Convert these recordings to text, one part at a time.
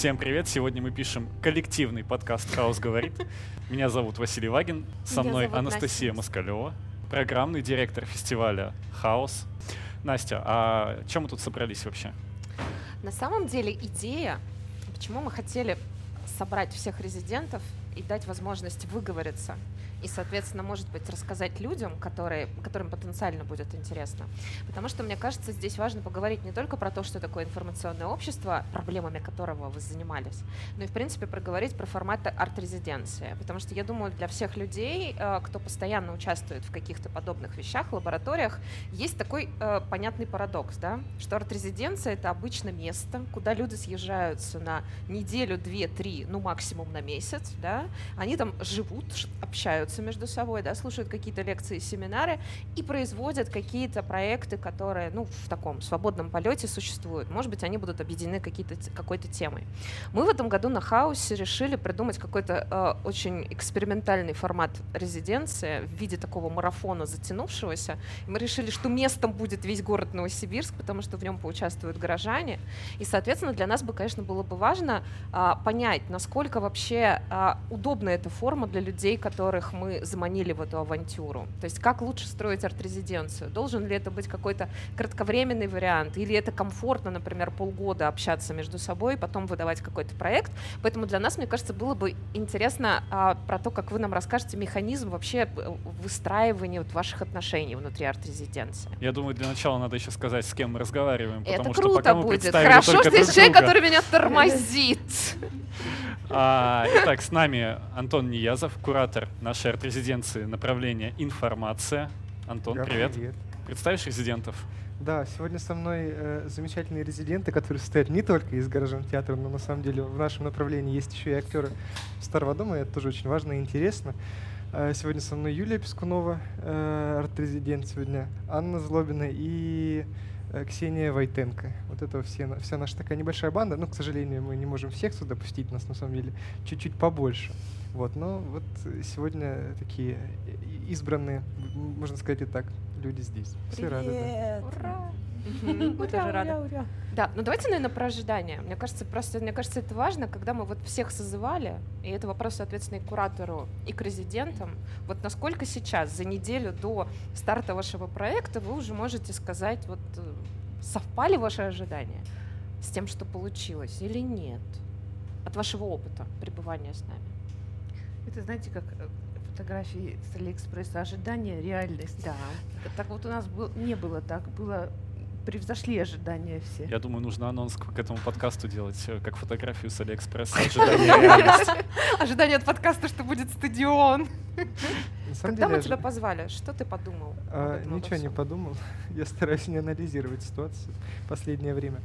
Всем привет! Сегодня мы пишем коллективный подкаст «Хаос говорит». Меня зовут Василий Вагин, со мной Анастасия. Москалева, программный директор фестиваля «Хаос». Настя, а чем мы тут собрались вообще? На самом деле идея, почему мы хотели собрать всех резидентов и дать возможность выговориться и, соответственно, может быть, рассказать людям, которые, которым потенциально будет интересно. Потому что, мне кажется, здесь важно поговорить не только про то, что такое информационное общество, проблемами которого вы занимались, но и, в принципе, проговорить про форматы арт-резиденции. Потому что, я думаю, для всех людей, э, кто постоянно участвует в каких-то подобных вещах, лабораториях, есть такой э, понятный парадокс, да, что арт-резиденция — это обычно место, куда люди съезжаются на неделю, две, три, ну, максимум на месяц, да, они там живут, ш- общаются между собой, да, слушают какие-то лекции, семинары и производят какие-то проекты, которые, ну, в таком свободном полете существуют. Может быть, они будут объединены какой-то темой. Мы в этом году на Хаусе решили придумать какой-то э, очень экспериментальный формат резиденции в виде такого марафона затянувшегося. Мы решили, что местом будет весь город Новосибирск, потому что в нем поучаствуют горожане. И, соответственно, для нас бы, конечно, было бы важно а, понять, насколько вообще а, удобна эта форма для людей, которых мы заманили в эту авантюру. То есть как лучше строить арт-резиденцию? Должен ли это быть какой-то кратковременный вариант? Или это комфортно, например, полгода общаться между собой, потом выдавать какой-то проект? Поэтому для нас, мне кажется, было бы интересно а, про то, как вы нам расскажете механизм вообще э, выстраивания вот ваших отношений внутри арт-резиденции. Я думаю, для начала надо еще сказать, с кем мы разговариваем, Это потому что круто пока мы будет. представили Хорошо, что есть друг человек, который меня тормозит. А, итак, с нами Антон Ниязов, куратор нашей арт-резиденции направления «Информация». Антон, Да, привет. привет. Представишь резидентов? Да, сегодня со мной э, замечательные резиденты, которые состоят не только из гаражного театра, но на самом деле в нашем направлении есть еще и актеры Старого дома, и это тоже очень важно и интересно. Э, сегодня со мной Юлия Пескунова, э, арт-резидент сегодня, Анна Злобина и Ксения Войтенко. Вот это все, вся наша такая небольшая банда. Ну, к сожалению, мы не можем всех сюда пустить, нас на самом деле чуть-чуть побольше. Вот, но вот э, сегодня такие и- избранные, можно сказать и так, люди здесь. Все рады. да. Ура! Мы тоже рады. Да, ну давайте, наверное, про ожидания. Мне кажется, просто, мне кажется, это важно, когда мы вот всех созывали, и это вопрос, соответственно, и к куратору, и к резидентам. Вот насколько сейчас, за неделю до старта вашего проекта, вы уже можете сказать, вот э, совпали ваши ожидания с тем, что получилось, или нет? От вашего опыта пребывания с нами. Это, знаете, как э, фотографии с Алиэкспресса, ожидания, реальность. Да. Так, так вот у нас был, не было так, было превзошли ожидания все. Я думаю, нужно анонс к этому подкасту делать, э, как фотографию с Алиэкспресса. Ожидание от подкаста, что будет стадион. Когда мы тебя позвали, что ты подумал? А, ничего не подумал. Я стараюсь не анализировать ситуацию в последнее время.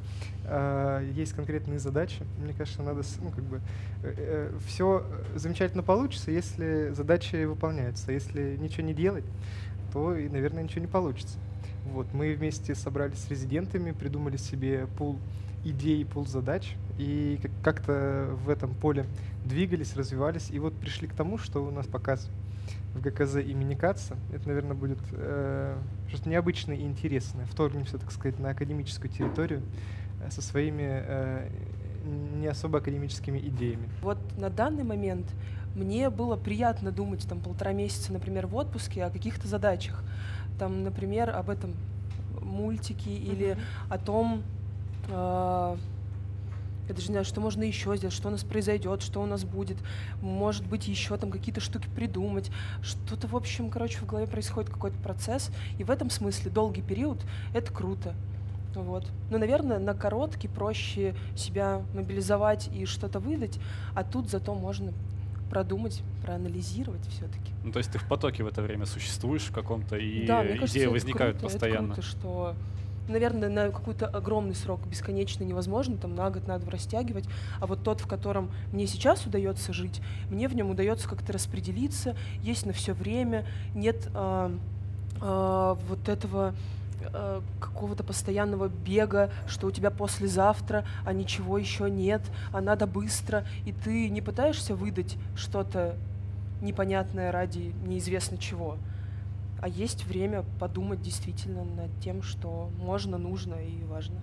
А, есть конкретные задачи. Мне кажется, надо, ну, как бы, все замечательно получится, если задачи выполняются. Если ничего не делать, то, и, наверное, ничего не получится. Вот, мы вместе собрались с резидентами, придумали себе пул идей, пул задач, и как- как-то в этом поле двигались, развивались, и вот пришли к тому, что у нас показ в ГКЗ имени Каца. Это, наверное, будет э, что-то необычное и интересное. Вторгнемся, так сказать, на академическую территорию э, со своими э, не особо академическими идеями. Вот на данный момент мне было приятно думать там полтора месяца, например, в отпуске о каких-то задачах. Там, например, об этом мультике или о том, э, я даже не знаю, что можно еще сделать, что у нас произойдет, что у нас будет. Может быть, еще там какие-то штуки придумать. Что-то, в общем, короче, в голове происходит какой-то процесс. И в этом смысле долгий период — это круто. Вот. Ну, наверное, на короткий проще себя мобилизовать и что-то выдать, а тут зато можно продумать, проанализировать все-таки. Ну, то есть ты в потоке в это время существуешь в каком-то, и да, мне кажется, идеи возникают круто, постоянно. Это круто, что, наверное, на какой-то огромный срок бесконечно невозможно, там на год надо растягивать, а вот тот, в котором мне сейчас удается жить, мне в нем удается как-то распределиться, есть на все время, нет а, а, вот этого а, какого-то постоянного бега, что у тебя послезавтра, а ничего еще нет, а надо быстро, и ты не пытаешься выдать что-то непонятное ради неизвестно чего, а есть время подумать действительно над тем, что можно, нужно и важно.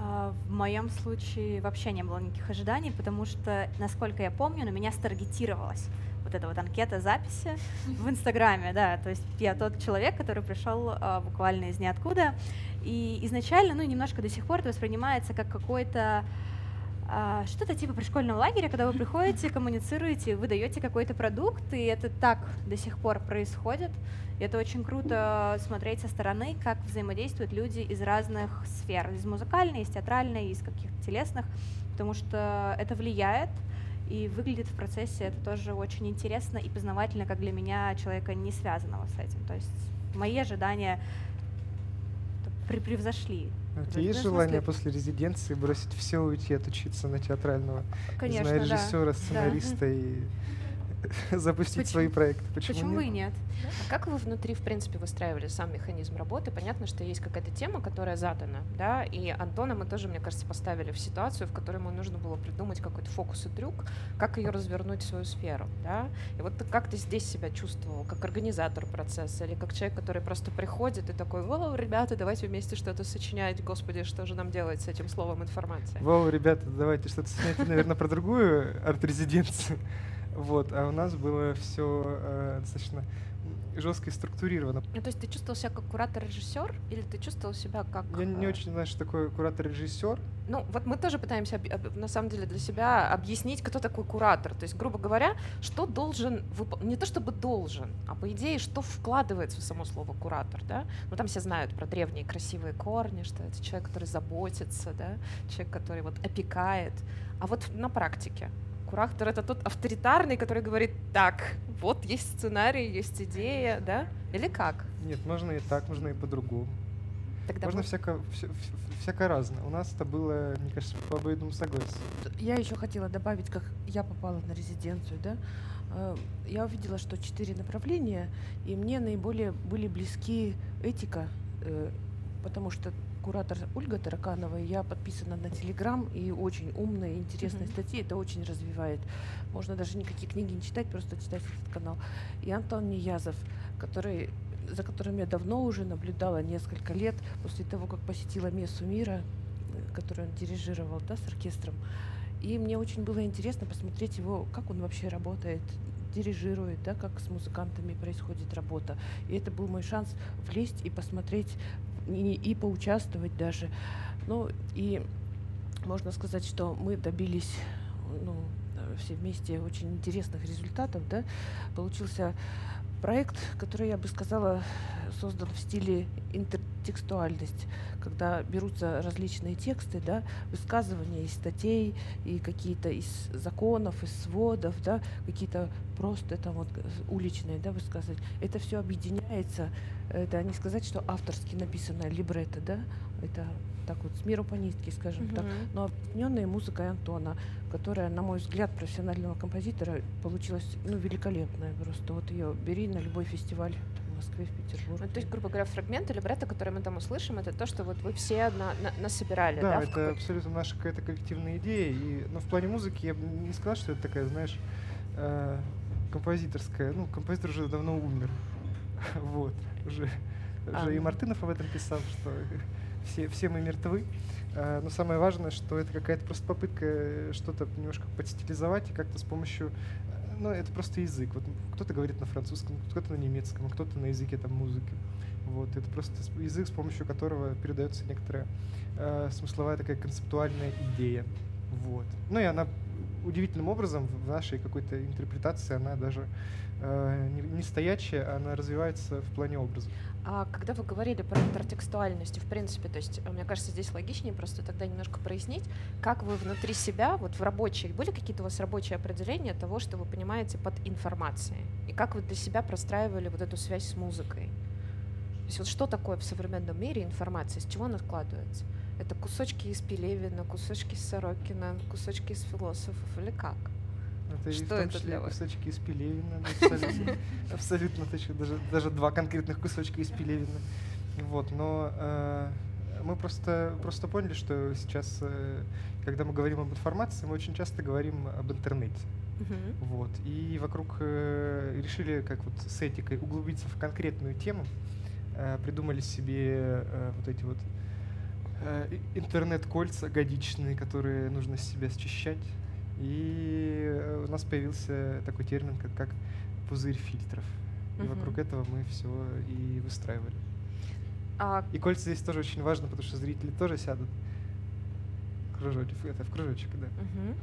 А, В моем случае вообще не было никаких ожиданий, потому что, насколько я помню, на меня старгетировалась вот эта вот анкета записи в Инстаграме, да, то есть я тот человек, который пришел а, буквально из ниоткуда, и изначально, ну, немножко до сих пор это воспринимается как какой-то а, что-то типа пришкольного лагеря, когда вы приходите, коммуницируете, вы даете какой-то продукт, и это так до сих пор происходит. И это очень круто смотреть со стороны, как взаимодействуют люди из разных сфер, из музыкальной, из театральной, из каких-то телесных, потому что это влияет, и выглядит в процессе это тоже очень интересно и познавательно, как для меня, человека не связанного с этим. То есть мои ожидания превзошли. А У тебя есть желание смысле- после резиденции бросить все, уйти отучиться на театрального? не Конечно, да. режиссера, Да. сценариста и запустить Почему- свои проекты. Почему, Почему нет? и нет? А как вы внутри, в принципе, выстраивали сам механизм работы? Понятно, что есть какая-то тема, которая задана, да, и Антона мы тоже, мне кажется, поставили в ситуацию, в которой ему нужно было придумать какой-то фокус и трюк, как ее развернуть в свою сферу, да. И вот ты как ты здесь себя чувствовал, как организатор процесса или как человек, который просто приходит и такой, о, ребята, давайте вместе что-то сочинять, господи, что же нам делать с этим словом информация? Вау, ребята, давайте что-то снять, наверное, про другую арт-резиденцию. Вот, а у нас было все достаточно жестко и структурировано. Ну, то есть ты чувствовал себя как куратор-режиссер или ты чувствовал себя как... Я не э, очень знаю, что такое куратор-режиссер. Ну, вот мы тоже пытаемся, на самом деле, для себя объяснить, кто такой куратор. То есть, грубо говоря, что должен, вып- не то чтобы должен, а по идее, что вкладывается в само слово куратор, да? Ну, там все знают про древние красивые корни, что это человек, который заботится, да? Человек, который вот опекает. А вот на практике куратор — это тот авторитарный, который говорит, так, вот есть сценарий, есть идея, да? Или как? Нет, можно и так, можно и по-другому. Тогда Можно мы- всяко, вся- вся- всяко разное. У нас это было, мне кажется, по обоюдному согласию. Я еще хотела добавить, как я попала на резиденцию, да. Э, Я увидела, что четыре направления, и мне наиболее были близки этика, э, потому что куратор Ольга Тараканова, я подписана на Телеграм, и очень умные, интересные Мгм. статьи, это очень развивает. Можно даже никакие книги не читать, просто читать этот канал. И Антон Неязов, который за которым я давно уже наблюдала несколько лет после того, как посетила Мессу мира, э, которую он дирижировал да, с оркестром. И мне очень было интересно посмотреть его, как он вообще работает, дирижирует, да, как с музыкантами происходит работа. И это был мой шанс влезть и посмотреть, и, и поучаствовать даже. Ну, и можно сказать, что мы добились ну, все вместе очень интересных результатов. Да? Получился проект, который, я бы сказала, создан в стиле интертекстуальность, когда берутся различные тексты, да, высказывания из статей и какие-то из законов, из сводов, да, какие-то просто там вот уличные да, высказывания. Это все объединяется. Это не сказать, что авторски написанное либретто, да, это так вот с миру по нитке, скажем так, Мгм. но объединенная музыкой Антона, которая, на мой взгляд, профессионального композитора получилась ну, великолепная просто. Вот ее бери на любой фестиваль Москве, в Петербурге. Ну, то есть, грубо говоря, фрагменты либретто, которые мы там услышим, это то, что вот вы все на, на- насобирали, да? Да, в это абсолютно наша какая-то коллективная идея. И, но в плане музыки я бы не сказал, что это такая, знаешь, э, композиторская. Ну, композитор уже давно умер. Вот. Уже, А, уже и ну. Мартынов об этом писал, что все, все мы мертвы. А, Но самое важное, что это какая-то просто попытка э, что-то немножко подстилизовать и как-то с помощью... Ну, это просто язык. Вот кто-то говорит на французском, кто-то на немецком, кто-то на языке там музыки. Вот, это просто язык, с помощью которого передается некоторая э, смысловая такая концептуальная идея. Вот. Ну и она удивительным образом в нашей какой-то интерпретации, она даже э, не, не стоячая, она развивается в плане образа. А когда вы говорили про интертекстуальность, в принципе, то есть, э, мне кажется, здесь логичнее просто тогда немножко прояснить, как вы внутри себя, вот в рабочей, были какие-то у вас рабочие определения того, что вы понимаете под информацией? И как вы для себя простраивали вот эту связь с музыкой? То есть вот что такое в современном мире информация, из чего она складывается? Это кусочки из Пелевина, кусочки из Сорокина, кусочки из философов или как? Это и в Что том это числе для вас? кусочки из Пелевина, абсолютно, абсолютно точно, даже, даже два конкретных кусочка из Пелевина. Вот, но э, мы просто, просто поняли, что сейчас, э, когда мы говорим об информации, мы очень часто говорим об интернете. Вот. И вокруг э, решили, как вот с этикой, углубиться в конкретную тему. Э, придумали себе э, вот эти вот интернет-кольца годичные, которые нужно с себя счищать. И э, у нас появился такой термин, как, как пузырь фильтров. И Мгм. вокруг этого мы все и выстраивали. А И кольца здесь тоже очень важно, потому что зрители тоже сядут. Кружочек, это в кружочек, да. Мгм.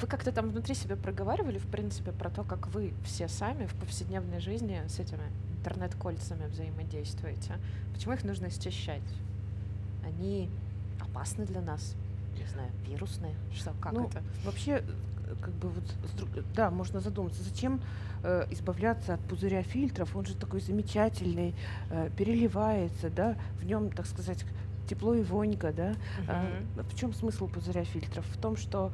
Вы как-то там внутри себя проговаривали, в принципе, про то, как вы все сами в повседневной жизни с этими интернет-кольцами взаимодействуете? Почему их нужно счищать? Они опасны для нас? Не знаю, вирусные? Что, как Ну, это? Вообще, э, как бы вот, да, можно задуматься, зачем э, избавляться от пузыря фильтров? Он же такой замечательный, э, переливается, да, в нем, так сказать, тепло и вонька, да. А, Мгм. в чем смысл пузыря фильтров? В том, что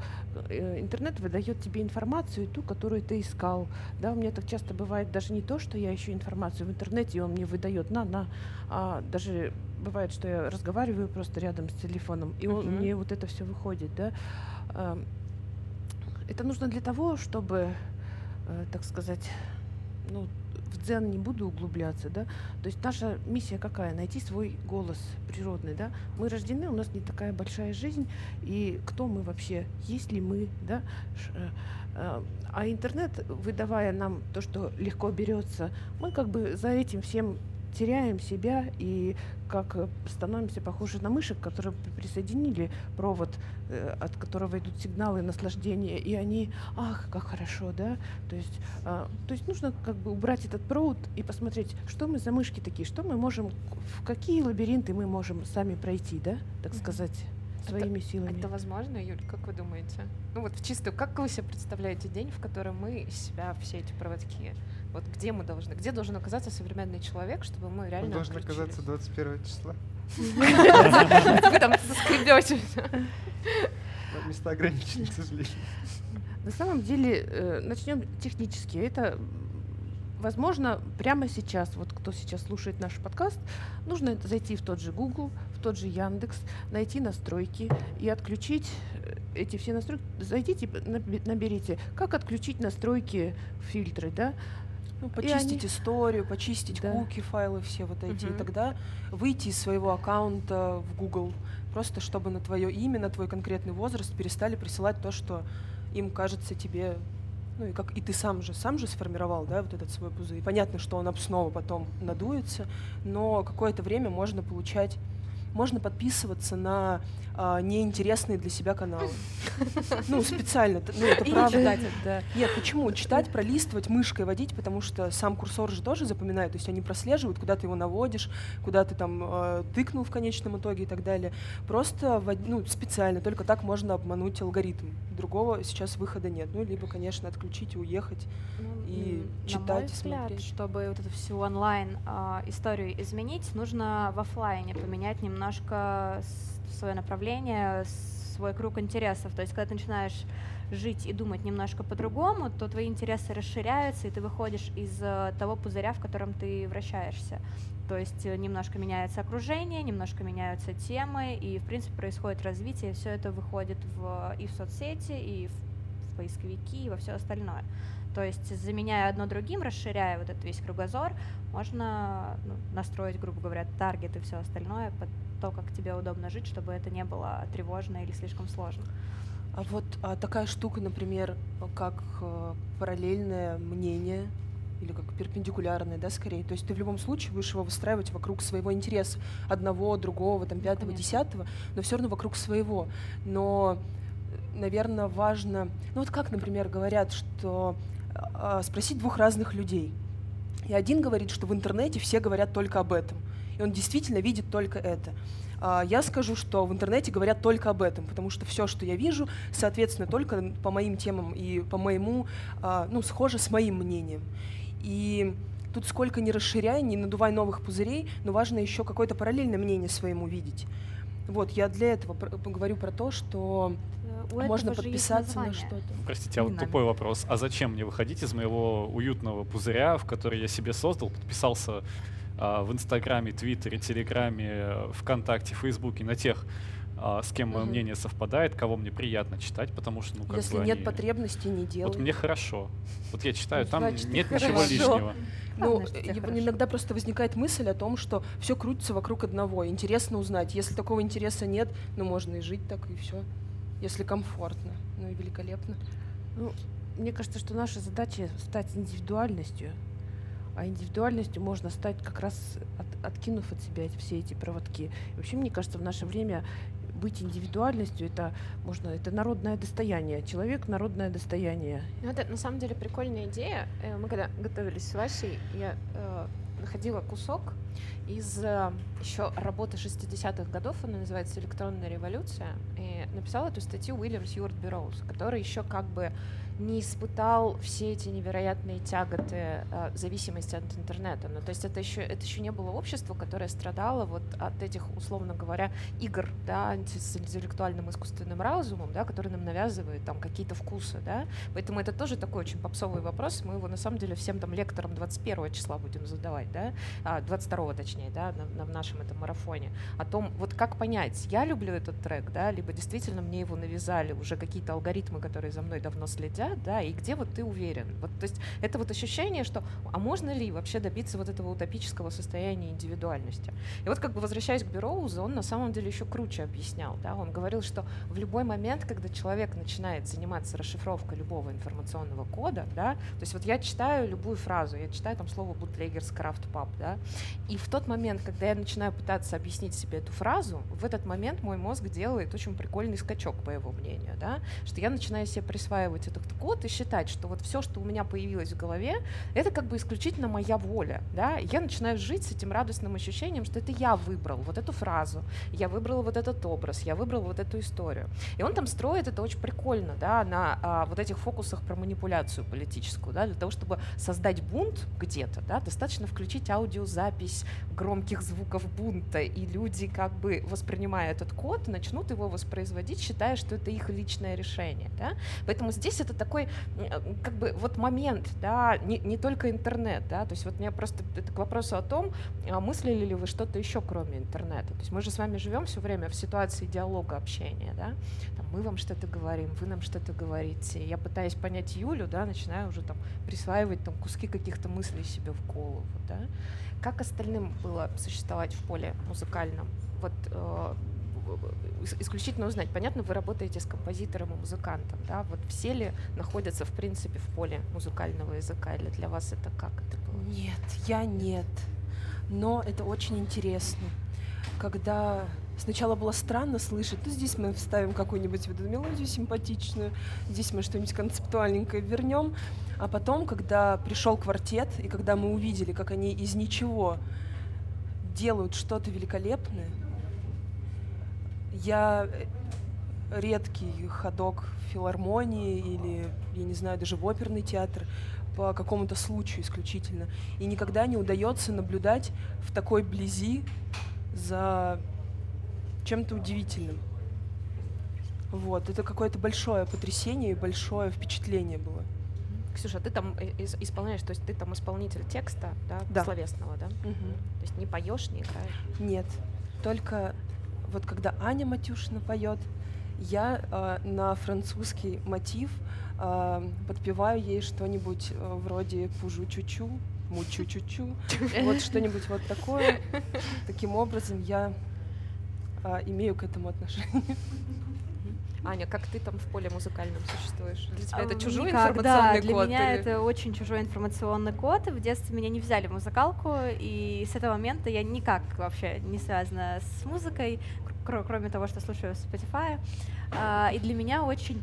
э, интернет выдает тебе информацию, ту, которую ты искал. Да, у меня так часто бывает даже не то, что я ищу информацию в интернете, и он мне выдает на, на, а даже бывает, что я разговариваю просто рядом с телефоном, и он, Мгм. мне вот это все выходит, да. Это нужно для того, чтобы, э, так сказать, ну, в дзен не буду углубляться, да, то есть наша миссия какая? Найти свой голос природный, да. Мы рождены, у нас не такая большая жизнь, и кто мы вообще? Есть ли мы, да? Э, А интернет, выдавая нам то, что легко берется, мы как бы за этим всем теряем себя и как э, становимся похожи на мышек, которые при- присоединили провод, э, от которого идут сигналы наслаждения, и они, ах, как хорошо, да, то есть, а, то есть нужно как бы убрать этот провод и посмотреть, что мы за мышки такие, что мы можем, в какие лабиринты мы можем сами пройти, да, так сказать, своими силами. Это возможно, Юль, как вы думаете? Ну вот в чистую, как вы себе представляете день, в котором мы из себя все эти проводки? Вот где мы должны, где должен оказаться современный человек, чтобы мы Он реально должен отключились? оказаться 21 числа. Вы там соскребете. Но Места ограничены, к сожалению. На самом деле, э, начнем технически. Это, возможно, прямо сейчас, вот кто сейчас слушает наш подкаст, нужно зайти в тот же Google, в тот же Яндекс, найти настройки и отключить э, эти все настройки. Зайдите, наби- наберите, как отключить настройки фильтры, да? Ну, почистить они- историю, почистить Да. куки, файлы все вот эти, Мгм. и тогда выйти из своего аккаунта в Google, просто чтобы на твое имя, на твой конкретный возраст перестали присылать то, что им кажется тебе, ну и как и ты сам же, сам же сформировал, да, вот этот свой пузырь. Понятно, что он снова потом надуется, но какое-то время можно получать можно подписываться на а, неинтересные для себя каналы. Ну, специально, ну, это И правда. читать, да. Нет, почему? Читать, пролистывать, мышкой водить, потому что сам курсор же тоже запоминает, то есть они прослеживают, куда ты его наводишь, куда ты там э, тыкнул в конечном итоге и так далее. Просто ну, специально, только так можно обмануть алгоритм. Другого сейчас выхода нет. Ну, либо, конечно, отключить и уехать. и м, читать, на мой и взгляд, смотреть. чтобы вот эту всю онлайн а, историю изменить, нужно в оффлайне поменять немножко свое направление, свой круг интересов. То есть, когда ты начинаешь жить и думать немножко по-другому, то твои интересы расширяются, и ты выходишь из э, того пузыря, в котором ты вращаешься. То есть э, немножко меняется окружение, немножко меняются темы, и, в принципе, происходит развитие, все это выходит в, и в соцсети, и в, в поисковики, и во все остальное. То есть, заменяя одно другим, расширяя вот этот весь кругозор, можно ну, настроить, грубо говоря, таргет и все остальное под то, как тебе удобно жить, чтобы это не было тревожно или слишком сложно. А вот а такая штука, например, как э, параллельное мнение или как перпендикулярное, да, скорее. То есть ты в любом случае будешь его выстраивать вокруг своего интереса. Одного, другого, там, пятого, конечно. десятого, но все равно вокруг своего. Но, наверное, важно... Ну вот как, например, говорят, что а, спросить двух разных людей. И один говорит, что в интернете все говорят только об этом. И он действительно видит только это. А я скажу, что в интернете говорят только об этом, потому что все, что я вижу, соответственно, только по моим темам и по моему, а, ну, схоже с моим мнением. И тут сколько не расширяй, не надувай новых пузырей, но важно еще какое-то параллельное мнение своему видеть. Вот, я для этого говорю про то, что Э, У можно подписаться на что-то. Простите, а вот тупой вопрос. А зачем мне выходить из моего уютного пузыря, в который я себе создал, подписался в Инстаграме, Твиттере, Телеграме, э, ВКонтакте, Фейсбуке, на тех, а, с кем мое мнение совпадает, кого мне приятно читать, потому что, ну, как Если бы нет они- потребности, не делай. Вот мне хорошо. Вот я читаю, там Значит, нет ничего хорошо. лишнего. Ну, иногда просто возникает мысль о том, что все крутится вокруг одного. Интересно узнать. Если такого интереса нет, ну можно и жить так, и все. Если комфортно. Ну и великолепно. Ну, мне кажется, что наша задача стать индивидуальностью, а индивидуальностью можно стать как раз от- откинув от себя все эти проводки. И вообще, мне кажется, в наше время быть индивидуальностью это можно это народное достояние. Человек народное достояние. Ну, это на самом деле прикольная идея. Э, Мы когда готовились с Васей, я э, находила кусок из еще работы 60-х годов, она называется «Электронная революция», и написал эту статью Уильям Сьюарт Берроуз, который еще как бы не испытал все эти невероятные тяготы э, зависимости от интернета. Ну, то есть это еще, это еще не было общество, которое страдало вот от этих, условно говоря, игр, да, с интеллектуальным искусственным разумом, да, который нам навязывает там какие-то вкусы, да. Поэтому это тоже такой очень попсовый вопрос. Мы его на самом деле всем там лекторам 21 числа будем задавать, да, а, 22 точнее, да, на, на- в нашем этом марафоне. О том, вот как понять, я люблю этот трек, да, либо действительно мне его навязали уже какие-то алгоритмы, которые за мной давно следят, да, и где вот ты уверен. Вот, то есть это вот ощущение, что, а можно ли вообще добиться вот этого утопического состояния индивидуальности? И вот как бы возвращаясь к Бероузу, он на самом деле еще круче объяснял, да, он говорил, что в любой момент, когда человек начинает заниматься расшифровкой любого информационного кода, да, то есть вот я читаю любую фразу, я читаю там слово bootleggers pub, да, и в тот момент, когда я начинаю пытаться объяснить себе эту фразу, в этот момент мой мозг делает очень прикольный скачок, по его мнению, да, что я начинаю себе присваивать этот код и считать, что вот все, что у меня появилось в голове, это как бы исключительно моя воля, да, я начинаю жить с этим радостным ощущением, что это я выбрал вот эту фразу, я выбрал вот этот образ, я выбрал вот эту историю. И он там строит это очень прикольно, да, на а, вот этих фокусах про манипуляцию политическую, да, для того, чтобы создать бунт где-то, да, достаточно включить аудиозапись громких звуков бунта, и люди, как бы воспринимая этот код, начнут его воспроизводить, считая, что это их личное решение, да. Поэтому здесь это такой, э, как бы, вот момент, да, не, не только интернет, да, то есть вот мне просто это к вопросу о том, а мыслили ли вы что-то еще, кроме интернета. То есть мы же с вами живем все время в ситуации диалога, общения, да. Там, мы вам что-то говорим, вы нам что-то говорите. Я пытаюсь понять Юлю, да, начинаю уже там присваивать там куски каких-то мыслей себе в голову, да. Как остальным было существовать в поле музыкальном? Вот э, исключительно узнать. Понятно, вы работаете с композитором и музыкантом, да? Вот все ли находятся, в принципе, в поле музыкального языка? Или для вас это как это было? Нет, я нет. Но это очень интересно. Когда сначала было странно слышать, ну здесь мы вставим какую-нибудь вот мелодию симпатичную, здесь мы что-нибудь концептуальненькое вернем, а потом, когда пришел квартет, и когда мы увидели, как они из ничего делают что-то великолепное, я э, редкий ходок в филармонии или, я не знаю, даже в оперный театр по какому-то случаю исключительно. И никогда не удается наблюдать в такой близи за чем-то удивительным. Вот, это какое-то большое потрясение и большое впечатление было. Ксюша, ты там э, ис- исполняешь, то есть ты там исполнитель текста, да, Да. словесного, да? То есть не поешь, не играешь. Нет, только вот когда Аня Матюшина поет, я э, на французский мотив э, подпеваю ей что-нибудь э, вроде пужу чучу, мучу чучу, вот что-нибудь вот такое. Таким образом я э, имею к этому отношение. Аня, как ты там в поле музыкальном существуешь? Для тебя это чужой никак, информационный да, для код? меня или- это очень чужой информационный код. В детстве меня не взяли в музыкалку, и с этого момента я никак вообще не связана с музыкой, кр- кроме того, что слушаю Spotify. А, И для меня очень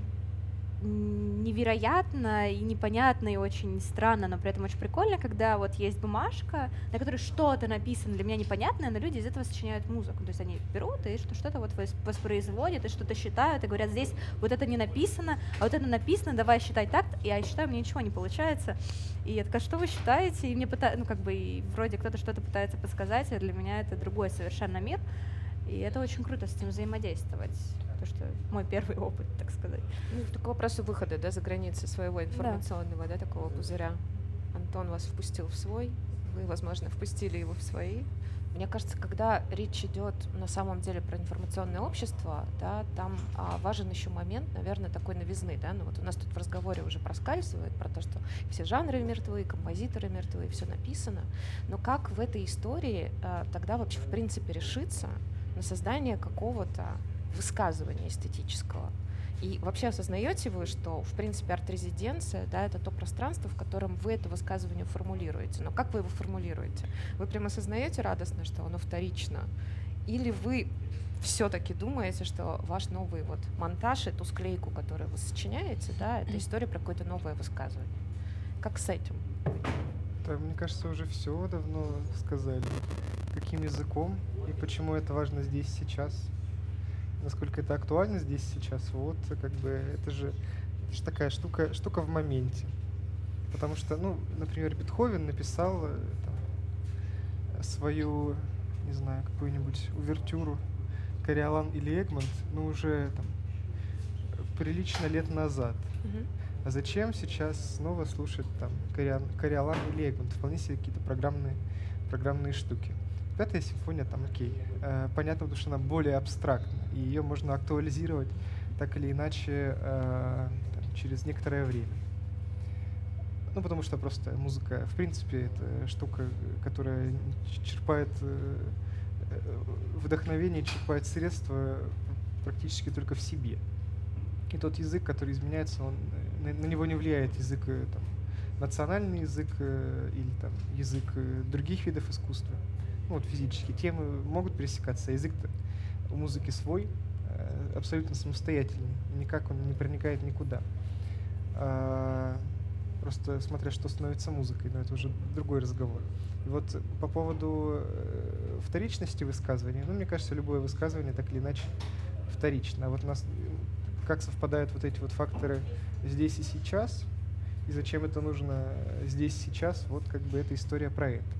невероятно и непонятно, и очень странно, но при этом очень прикольно, когда вот есть бумажка, на которой что-то написано для меня непонятное, но люди из этого сочиняют музыку. То есть они берут и что- что-то вот вос- воспроизводят, и что-то считают, и говорят, здесь вот это не написано, а вот это написано, давай считай так, и я считаю, мне ничего не получается. И я такая, что вы считаете? И мне пытаются, ну как бы, и вроде кто-то что-то пытается подсказать, а для меня это другой совершенно мир. И это очень круто с этим взаимодействовать. То, что мой первый опыт, так сказать. Ну, к вопросу выхода, да, за границы своего информационного, да, такого пузыря. Антон вас впустил в свой, вы, возможно, впустили его в свои. Мне кажется, когда речь идет на самом деле про информационное общество, да, там а, важен еще момент, наверное, такой новизны. Да? Ну, вот у нас тут в разговоре уже проскальзывает про то, что все жанры мертвы, композиторы мертвы, все написано. Но как в этой истории а, тогда вообще в принципе решиться на создание какого-то высказывания эстетического? И вообще осознаете вы, что, в принципе, арт-резиденция, да, это то пространство, в котором вы это высказывание формулируете. Но как вы его формулируете? Вы прямо осознаете радостно, что оно вторично? Или вы все-таки думаете, что ваш новый вот монтаж, эту склейку, которую вы сочиняете, да, это история про какое-то новое высказывание? Как с этим? Да, мне кажется, уже все давно сказали. Каким языком и почему это важно здесь сейчас насколько это актуально здесь сейчас, вот как бы это же, это же такая штука, штука в моменте. Потому что, ну, например, Бетховен написал э, там, свою, не знаю, какую-нибудь увертюру Кориолан или Эгмонт, ну, уже там, прилично лет назад. А зачем сейчас снова слушать там Кориолан или Эгмонт? Вполне себе какие-то программные, программные штуки. Пятая симфония, там, окей, э, понятно, потому что она более абстрактна, и ее можно актуализировать так или иначе э, там, через некоторое время. Ну, потому что просто музыка, в принципе, это штука, которая черпает э, вдохновение, черпает средства практически только в себе. И тот язык, который изменяется, он, на, него не влияет язык, там, национальный язык или там, язык других видов искусства ну, вот физические темы могут пересекаться. Язык у музыки свой, э, абсолютно самостоятельный, никак он не проникает никуда. А, просто смотря, что становится музыкой, но это уже другой разговор. И вот по поводу э, вторичности высказывания, ну, мне кажется, любое высказывание так или иначе вторично. А вот у нас как совпадают вот эти вот факторы здесь и сейчас, и зачем это нужно здесь сейчас, вот как бы эта история про это.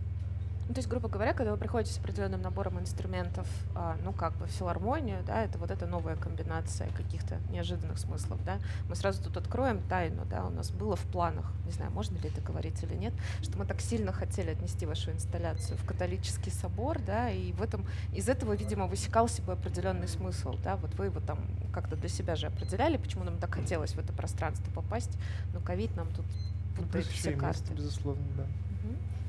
Ну, то есть, грубо говоря, когда вы приходите с определенным набором инструментов, а, ну, как бы в филармонию, да, это вот эта новая комбинация каких-то неожиданных смыслов, да. Мы сразу тут откроем тайну, да, у нас было в планах, не знаю, можно ли это говорить или нет, что мы так сильно хотели отнести вашу инсталляцию в католический собор, да, и в этом, из этого, видимо, высекал себе определенный смысл, да, вот вы его там как-то для себя же определяли, почему нам так хотелось в это пространство попасть, но ковид нам тут путает ну, все карты. Место, безусловно, да.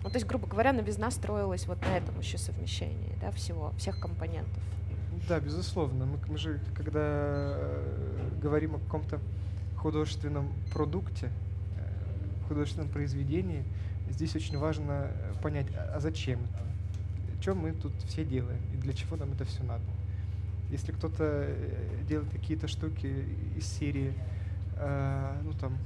Ну, то есть, грубо говоря, новизна строилась вот на этом еще совмещении, да, всего, всех компонентов. Да, безусловно. Мы, мы же, когда э, говорим о каком-то художественном продукте, э, художественном произведении, здесь очень важно понять, а, а зачем это? Чем мы тут все делаем и для чего нам это все надо? Если кто-то э, делает какие-то штуки из серии, э, ну там,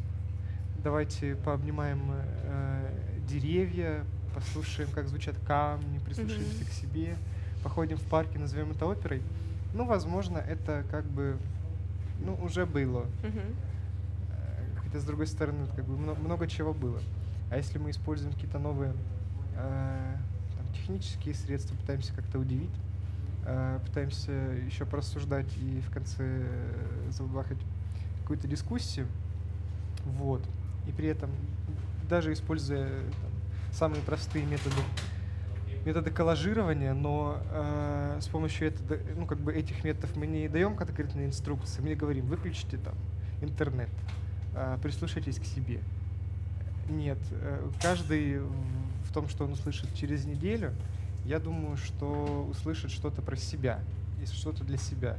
давайте пообнимаем э, деревья, послушаем, как звучат камни, прислушаемся mm-hmm. к себе, походим в парке, назовем это оперой. Ну, возможно, это как бы, ну, уже было. Mm-hmm. Хотя, с другой стороны, как бы много, много чего было. А если мы используем какие-то новые э, там, технические средства, пытаемся как-то удивить, э, пытаемся еще порассуждать и в конце э, забахать какую-то дискуссию, вот, и при этом даже используя там, самые простые методы методы коллажирования, но э, с помощью этого, ну, как бы этих методов мы не даем конкретные инструкции, мы не говорим, выключите там интернет, э, прислушайтесь к себе. Нет, э, каждый в том, что он услышит через неделю, я думаю, что услышит что-то про себя, что-то для себя.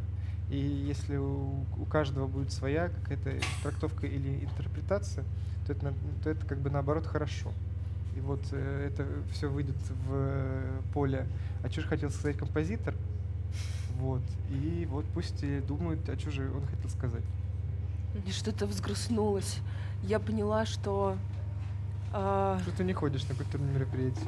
И если у, у каждого будет своя какая-то трактовка или интерпретация, то это, то это как бы наоборот хорошо. И вот э, это все выйдет в э, поле. А что же хотел сказать композитор? Вот. И вот пусть думают, а что же он хотел сказать. Мне что-то взгрустнулось. Я поняла, что а... Что ты не ходишь на культурные мероприятия?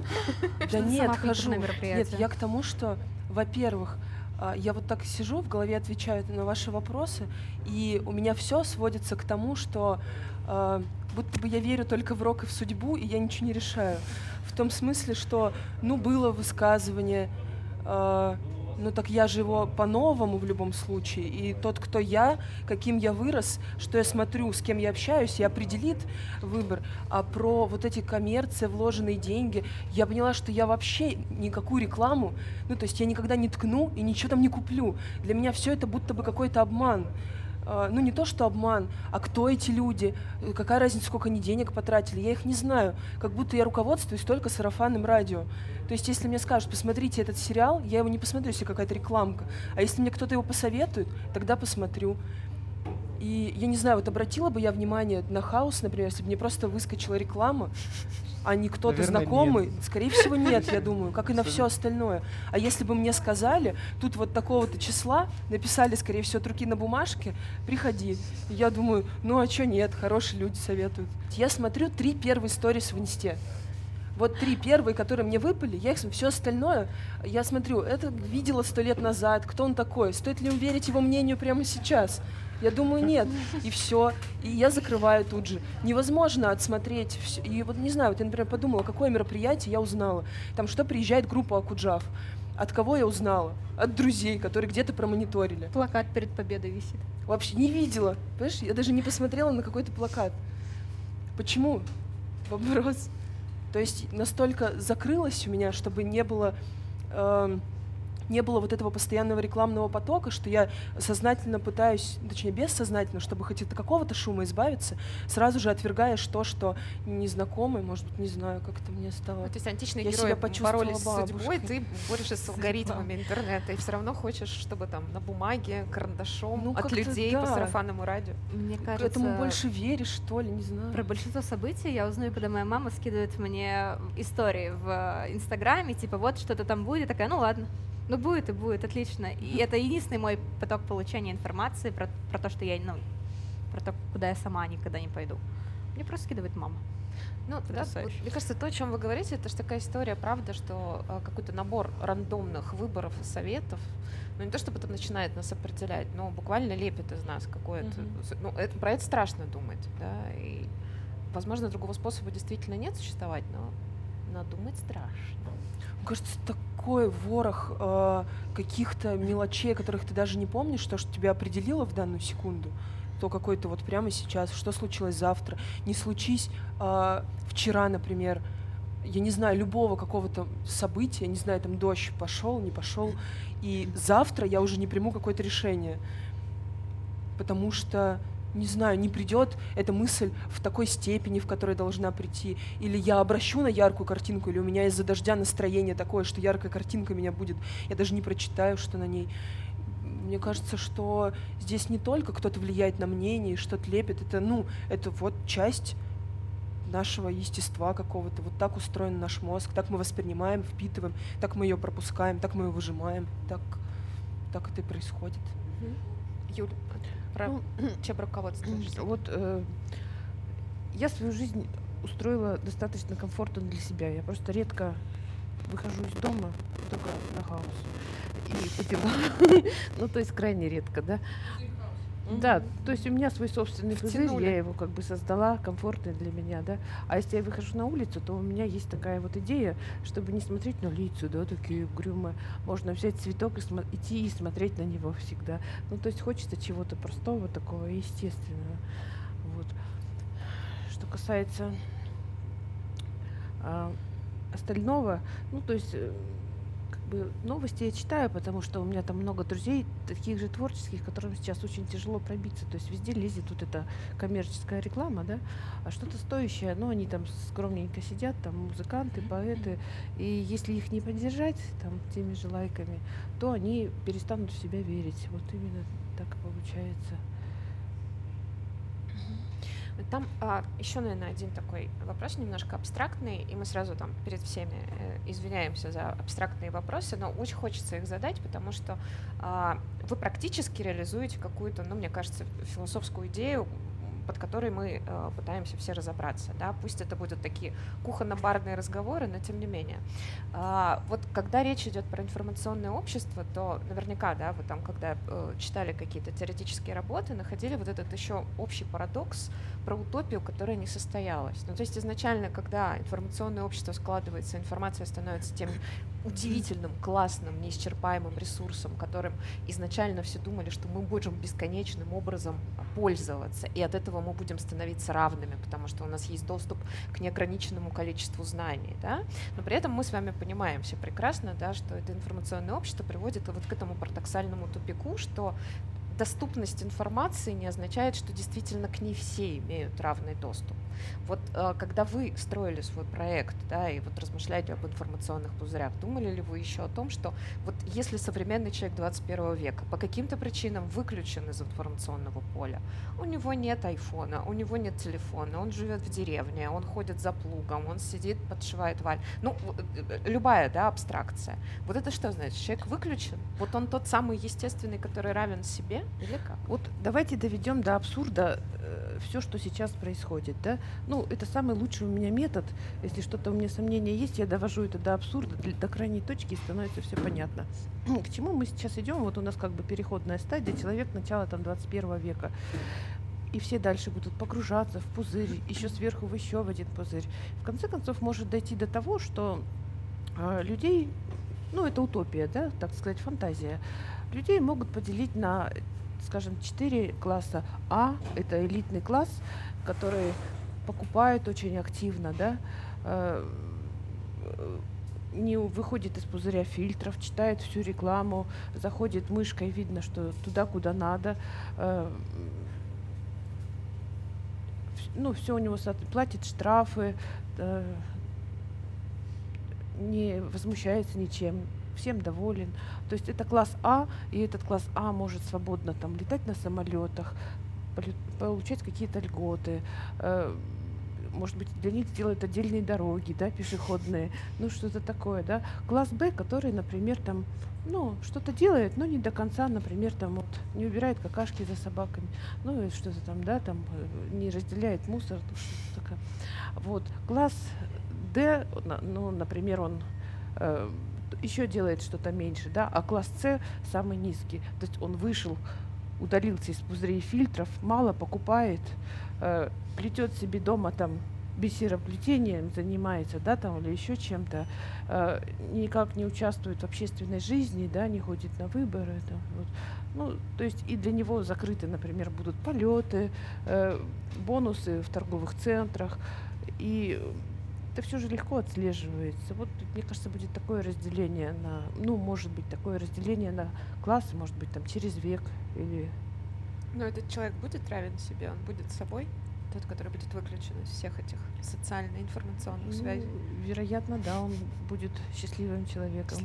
Да нет, хожу. Нет, я к тому, что, во-первых, а, я вот так сижу, в голове отвечаю на ваши вопросы, и у меня все сводится к тому, что э, будто бы я верю только в рок и в судьбу, и я ничего не решаю. В том смысле, что, ну, было высказывание, э, ну так я же его по-новому в любом случае. И тот, кто я, каким я вырос, что я смотрю, с кем я общаюсь, и определит выбор. А про вот эти коммерции, вложенные деньги, я поняла, что я вообще никакую рекламу, ну то есть я никогда не ткну и ничего там не куплю. Для меня все это будто бы какой-то обман. А, ну не то, что обман, а кто эти люди, э, какая разница, сколько они денег потратили, я их не знаю, как будто я руководствуюсь только сарафанным радио. То есть если мне скажут, посмотрите этот сериал, я его не посмотрю, если какая-то рекламка, а если мне кто-то его посоветует, тогда посмотрю. И я не знаю, вот обратила бы я внимание на хаос, например, если бы мне просто выскочила реклама, а не кто-то знакомый, нет. скорее всего, нет, я думаю, как и на все остальное. А если бы мне сказали, тут вот такого-то числа, написали, скорее всего, от руки на бумажке, приходи. И я думаю, ну а что нет, хорошие люди советуют. Я смотрю три первые сторис в инсте. Вот три первые, которые мне выпали, я их все остальное, я смотрю, это видела сто лет назад, кто он такой, стоит ли верить его мнению прямо сейчас. Я думаю, нет. И все. И я закрываю тут же. Невозможно отсмотреть все. И вот не знаю, вот я, например, подумала, какое мероприятие я узнала. Там что приезжает группа Акуджав. От кого я узнала? От друзей, которые где-то промониторили. Плакат перед победой висит. Вообще не видела. Понимаешь, я даже не посмотрела на какой-то плакат. Почему? Вопрос. То есть настолько закрылось у меня, чтобы не было... Э, не было вот этого постоянного рекламного потока, что я сознательно пытаюсь, точнее бессознательно, чтобы хоть от какого-то шума избавиться, сразу же отвергаешь то, что незнакомый, может быть, не знаю, как это мне стало. Ну, то есть античные я герои боролись с судьбой, ты борешься с алгоритмами интернета, и все равно хочешь, чтобы там на бумаге, карандашом, ну, от людей да. по сарафанному радио. Мне кажется... Этому больше веришь, что ли, не знаю. Про большинство событий я узнаю, когда моя мама скидывает мне истории в Инстаграме, типа вот что-то там будет, такая, ну ладно. Ну, будет и будет, отлично. И это единственный мой поток получения информации про, про то, что я, ну, про то, куда я сама никогда не пойду. Мне просто скидывает мама. Ну, да, мне кажется, то, о чем вы говорите, это же такая история, правда, что э, какой-то набор рандомных выборов и советов, ну не то, чтобы это начинает нас определять, но буквально лепит из нас какое-то. Mm-hmm. Ну, это, про это страшно думать, да, и, возможно, другого способа действительно нет существовать, но надумать страшно. Кажется, так такой ворох э, каких-то мелочей, которых ты даже не помнишь, то, что тебя определило в данную секунду, то какой-то вот прямо сейчас, что случилось завтра, не случись э, вчера, например, я не знаю, любого какого-то события, не знаю, там дождь пошел, не пошел, и завтра я уже не приму какое-то решение, потому что не знаю, не придет эта мысль в такой степени, в которой должна прийти. Или я обращу на яркую картинку, или у меня из-за дождя настроение такое, что яркая картинка меня будет. Я даже не прочитаю, что на ней. Мне кажется, что здесь не только кто-то влияет на мнение, что-то лепит. Это, ну, это вот часть нашего естества какого-то. Вот так устроен наш мозг, так мы воспринимаем, впитываем, так мы ее пропускаем, так мы ее выжимаем, так, так это и происходит. Юль, про ну, чем руководство? Вот э, я свою жизнь устроила достаточно комфортно для себя. Я просто редко выхожу из дома только на хаос и по делам. ну, то есть крайне редко, да. Mm-hmm. Да, то есть у меня свой собственный пузырь, я его как бы создала, комфортный для меня, да. А если я выхожу на улицу, то у меня есть такая вот идея, чтобы не смотреть на лица, да, такие угрюмые. Можно взять цветок и смо- идти и смотреть на него всегда. Ну, то есть хочется чего-то простого, такого естественного. Вот. Что касается а, остального, ну, то есть э, бы новости я читаю, потому что у меня там много друзей, таких же творческих, которым сейчас очень тяжело пробиться. То есть везде лезет тут эта коммерческая реклама, да, а что-то стоящее, ну, они там скромненько сидят, там музыканты, поэты, и если их не поддержать там теми же лайками, то они перестанут в себя верить. Вот именно так и получается. Там а, еще, наверное, один такой вопрос немножко абстрактный, и мы сразу там перед всеми э, извиняемся за абстрактные вопросы, но очень хочется их задать, потому что а, вы практически реализуете какую-то, ну, мне кажется, философскую идею под которой мы э, пытаемся все разобраться. Да? Пусть это будут такие кухонно-барные разговоры, но тем не менее. А, вот когда речь идет про информационное общество, то наверняка, да, вы там, когда э, читали какие-то теоретические работы, находили вот этот еще общий парадокс про утопию, которая не состоялась. Ну, то есть изначально, когда информационное общество складывается, информация становится тем удивительным, классным, неисчерпаемым ресурсом, которым изначально все думали, что мы будем бесконечным образом пользоваться, и от этого мы будем становиться равными, потому что у нас есть доступ к неограниченному количеству знаний, да? но при этом мы с вами понимаем все прекрасно, да, что это информационное общество приводит вот к этому парадоксальному тупику, что доступность информации не означает, что действительно к ней все имеют равный доступ. Вот э, когда вы строили свой проект, да, и вот размышляете об информационных пузырях, думали ли вы еще о том, что вот если современный человек 21 века по каким-то причинам выключен из информационного поля, у него нет айфона, у него нет телефона, он живет в деревне, он ходит за плугом, он сидит, подшивает валь, ну, э, э, любая, да, абстракция. Вот это что значит? Человек выключен? Вот он тот самый естественный, который равен себе или как? Вот давайте доведем до абсурда э, все, что сейчас происходит, да? Ну, это самый лучший у меня метод. Если что-то у меня сомнения есть, я довожу это до абсурда, до крайней точки, и становится все понятно. К чему мы сейчас идем? Вот у нас как бы переходная стадия, человек начала там 21 века. И все дальше будут погружаться в пузырь, еще сверху в еще в один пузырь. В конце концов, может дойти до того, что э, людей, ну, это утопия, да, так сказать, фантазия, людей могут поделить на скажем, четыре класса. А, это элитный класс, который покупает очень активно, да, э, не выходит из пузыря фильтров, читает всю рекламу, заходит мышкой, видно, что туда, куда надо. Э, ну, все у него платит штрафы, э, не возмущается ничем, всем доволен. То есть это класс А, и этот класс А может свободно там летать на самолетах, получать какие-то льготы, может быть, для них делают отдельные дороги, да, пешеходные, ну, что-то такое, да. Класс Б, который, например, там, ну, что-то делает, но не до конца, например, там вот не убирает какашки за собаками, ну, и что-то там, да, там э, не разделяет мусор, что-то такое. Вот. Класс Д, ну, например, он э, еще делает что-то меньше, да, а класс С самый низкий, то есть он вышел удалился из пузырей фильтров, мало покупает, э, плетет себе дома там бисероплетением занимается, да, там или еще чем-то, э, никак не участвует в общественной жизни, да, не ходит на выборы, там, вот. ну, то есть и для него закрыты, например, будут полеты, э, бонусы в торговых центрах, и это все же легко отслеживается. Вот, мне кажется, будет такое разделение на, ну, может быть, такое разделение на классы, может быть, там через век или... Но этот человек будет равен себе, он будет собой, тот, который будет выключен из всех этих социально-информационных ну, связей? Вероятно, да, он будет счастливым человеком.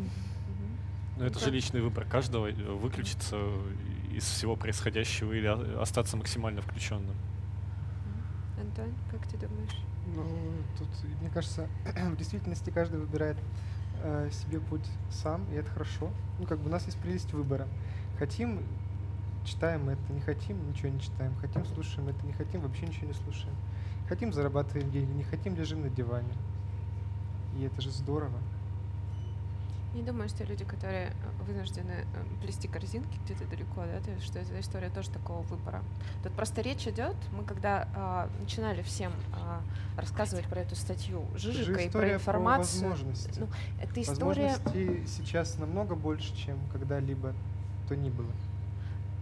Но это же личный выбор каждого э, выключиться из всего происходящего или остаться максимально включенным. Антон, как ты думаешь? Ну, тут, мне кажется, в действительности каждый выбирает э, себе путь сам, и это хорошо. Ну, как бы у нас есть прелесть выбора. Хотим, читаем это, не хотим, ничего не читаем. Хотим, слушаем это, не хотим, вообще ничего не слушаем. Хотим, зарабатываем деньги, не хотим, лежим на диване. И это же здорово. Не думаю, что люди, которые э, вынуждены э, плести корзинки где-то далеко, да, то есть, что эта история тоже такого выбора. Тут просто речь идет, мы когда а, начинали всем а, рассказывать про эту статью Жижика и про информацию. Про возможности. Ну, это история... Возможностей сейчас намного больше, чем когда-либо то ни было.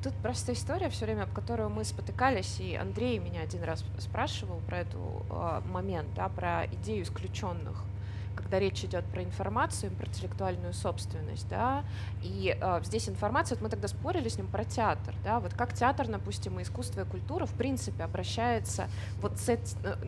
Тут просто история все время, об которую мы спотыкались, и Андрей меня один раз спрашивал про эту э, момент, да, про идею исключенных когда речь идет про информацию, про интеллектуальную собственность, да, и э, здесь информация, вот мы тогда спорили с ним про театр, да, вот как театр, допустим, и искусство и культура, в принципе, обращается вот с, э,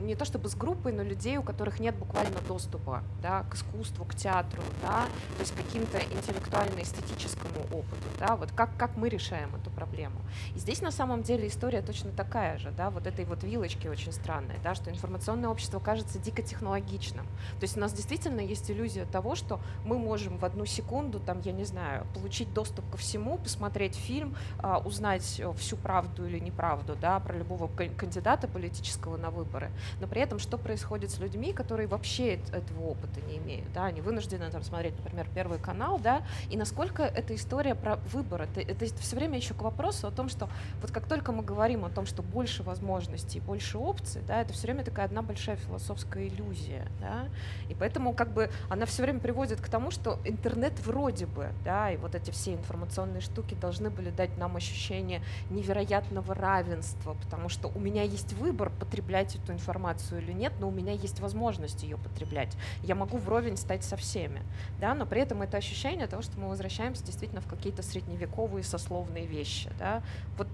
не то чтобы с группой, но людей, у которых нет буквально доступа, да, к искусству, к театру, да, то есть каким-то интеллектуально-эстетическому опыту, да, вот как, как мы решаем эту проблему. И здесь на самом деле история точно такая же, да, вот этой вот вилочки очень странной, да, что информационное общество кажется дико технологичным, то есть у нас действительно действительно есть иллюзия того, что мы можем в одну секунду, там, я не знаю, получить доступ ко всему, посмотреть фильм, а, узнать э, всю правду или неправду, да, про любого кандидата политического на выборы. Но при этом что происходит с людьми, которые вообще этого опыта не имеют, да, они вынуждены там смотреть, например, Первый канал, да, и насколько эта история про выбор, это, это все время еще к вопросу о том, что вот как только мы говорим о том, что больше возможностей, больше опций, да, это все время такая одна большая философская иллюзия, да, и поэтому как бы она все время приводит к тому, что интернет вроде бы, да, и вот эти все информационные штуки должны были дать нам ощущение невероятного равенства, потому что у меня есть выбор потреблять эту информацию или нет, но у меня есть возможность ее потреблять. Я могу вровень стать со всеми, да, но при этом это ощущение того, что мы возвращаемся действительно в какие-то средневековые сословные вещи, да. Вот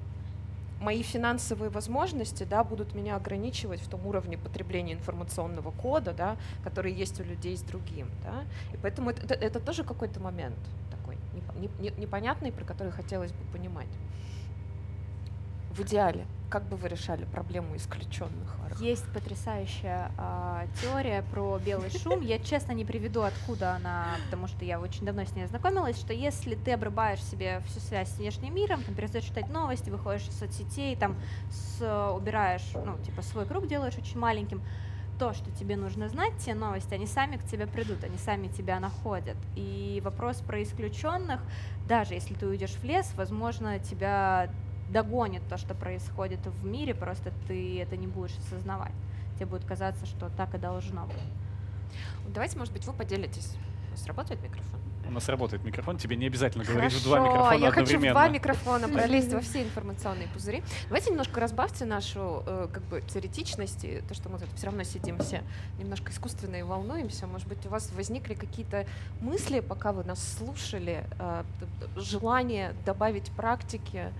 мои финансовые возможности да, будут меня ограничивать в том уровне потребления информационного кода, да, который есть у людей с другим. Да? И поэтому это, это, это тоже какой-то момент такой непонятный, про который хотелось бы понимать. В идеале как бы вы решали проблему исключенных? Есть потрясающая э, теория про белый шум. Я честно не приведу, откуда она, потому что я очень давно с ней ознакомилась, что если ты обрубаешь себе всю связь с внешним миром, там перестаешь читать новости, выходишь из соцсетей, там с, убираешь, ну, типа свой круг делаешь очень маленьким, то, что тебе нужно знать, те новости, они сами к тебе придут, они сами тебя находят. И вопрос про исключенных, даже если ты уйдешь в лес, возможно, тебя догонит то, что происходит в мире, просто ты это не будешь осознавать. Тебе будет казаться, что так и должно быть. Давайте, может быть, вы поделитесь. У нас работает микрофон? У нас работает микрофон, тебе не обязательно говорить в два микрофона я хочу в два микрофона пролезть во все информационные пузыри. Давайте немножко разбавьте нашу э, как бы теоретичность, и то, что мы тут все равно сидим все немножко искусственно и волнуемся. Может быть, у вас возникли какие-то мысли, пока вы нас слушали, э, желание добавить практики,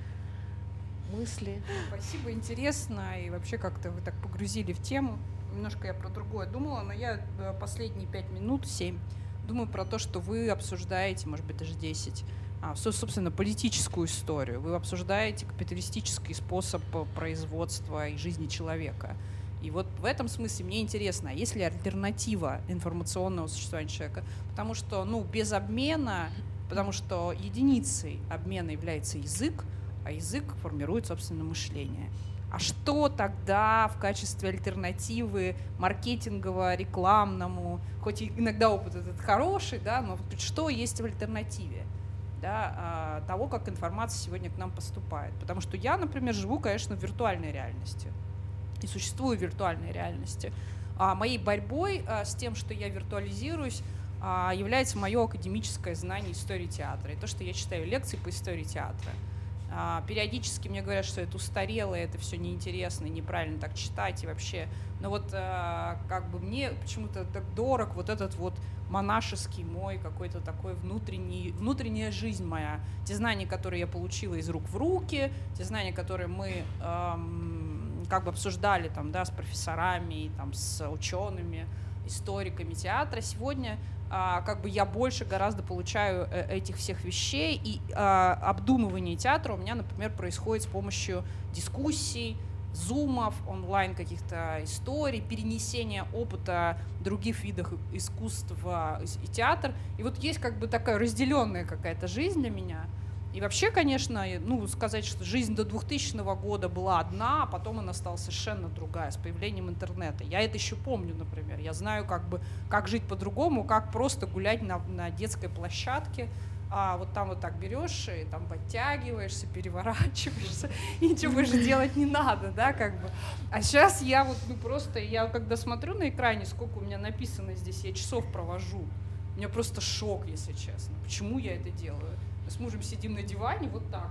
мысли. Спасибо, интересно. И вообще как-то вы так погрузили в тему. Немножко я про другое думала, но я э, последние пять минут, семь, думаю про то, что вы обсуждаете, может быть, даже десять, а, собственно, политическую историю. Вы обсуждаете капиталистический способ э, производства и жизни человека. И вот в этом смысле мне интересно, а есть ли альтернатива информационного существования человека? Потому что, ну, без обмена, потому что единицей обмена является язык, а язык формирует, собственно, мышление. А что тогда в качестве альтернативы маркетингово-рекламному, хоть иногда опыт этот хороший, да, но что есть в альтернативе? да, а, того, как информация сегодня к нам поступает. Потому что я, например, живу, конечно, в виртуальной реальности и существую в виртуальной реальности. А моей борьбой а, с тем, что я виртуализируюсь, а, является мое академическое знание истории театра и то, что я читаю лекции по истории театра. А, периодически мне говорят, что это устарело, это все неинтересно, неправильно так читать и вообще. Но вот а, как бы мне почему-то так дорог вот этот вот монашеский мой какой-то такой внутренний, внутренняя жизнь моя. Те знания, которые я получила из рук в руки, те знания, которые мы эм, как бы обсуждали там, да, с профессорами, там, с учеными, историками театра, сегодня а, как бы я больше гораздо получаю э, этих всех вещей, и а, обдумывание театра у меня, например, происходит с помощью дискуссий, зумов, онлайн каких-то историй, перенесения опыта других видов искусства и театр. И вот есть как бы такая разделенная какая-то жизнь для меня — и вообще, конечно, ну, сказать, что жизнь до 2000 года была одна, а потом она стала совершенно другая с появлением интернета. Я это еще помню, например. Я знаю, как, бы, как жить по-другому, как просто гулять на, на детской площадке, а вот там вот так берешь и там подтягиваешься, переворачиваешься, и ничего больше делать не надо, да, как бы. А сейчас я вот, ну просто, я когда смотрю на экране, сколько у меня написано здесь, я часов провожу, у меня просто шок, если честно. Почему я это делаю? С мужем сидим на диване вот так,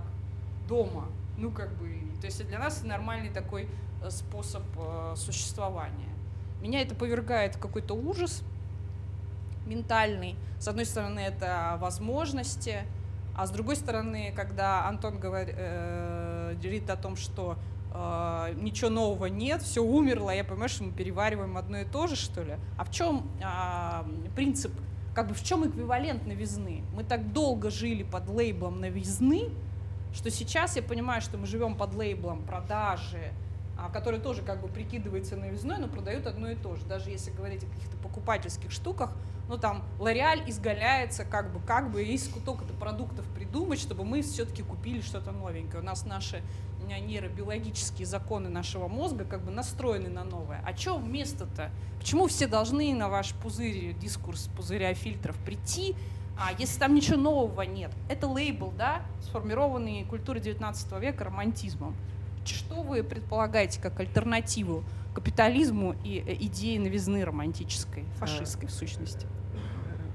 дома. Ну, как бы, то есть для нас нормальный такой э, способ э, существования. Меня это повергает в какой-то ужас ментальный. С одной стороны, это возможности, а с другой стороны, когда Антон говорит, э, о том, что э, ничего нового нет, все умерло, я понимаю, что мы перевариваем одно и то же, что ли. А в чем э, принцип как бы в чем эквивалент новизны? Мы так долго жили под лейблом новизны, что сейчас я понимаю, что мы живем под лейблом продажи, а, который тоже как бы прикидывается новизной, но продают одно и то же. Даже если говорить о каких-то покупательских штуках, ну там L'Oreal изгаляется как бы, как бы из сколько-то продуктов придумать, чтобы мы все-таки купили что-то новенькое. У нас наши нейробиологические законы нашего мозга как бы настроены на новое. А что вместо-то? Почему все должны на ваш пузырь, дискурс пузыря фильтров прийти, а если там ничего нового нет? Это лейбл, да, сформированный культурой 19 века романтизмом. Что вы предполагаете как альтернативу капитализму и э, идее новизны романтической, фашистской в сущности?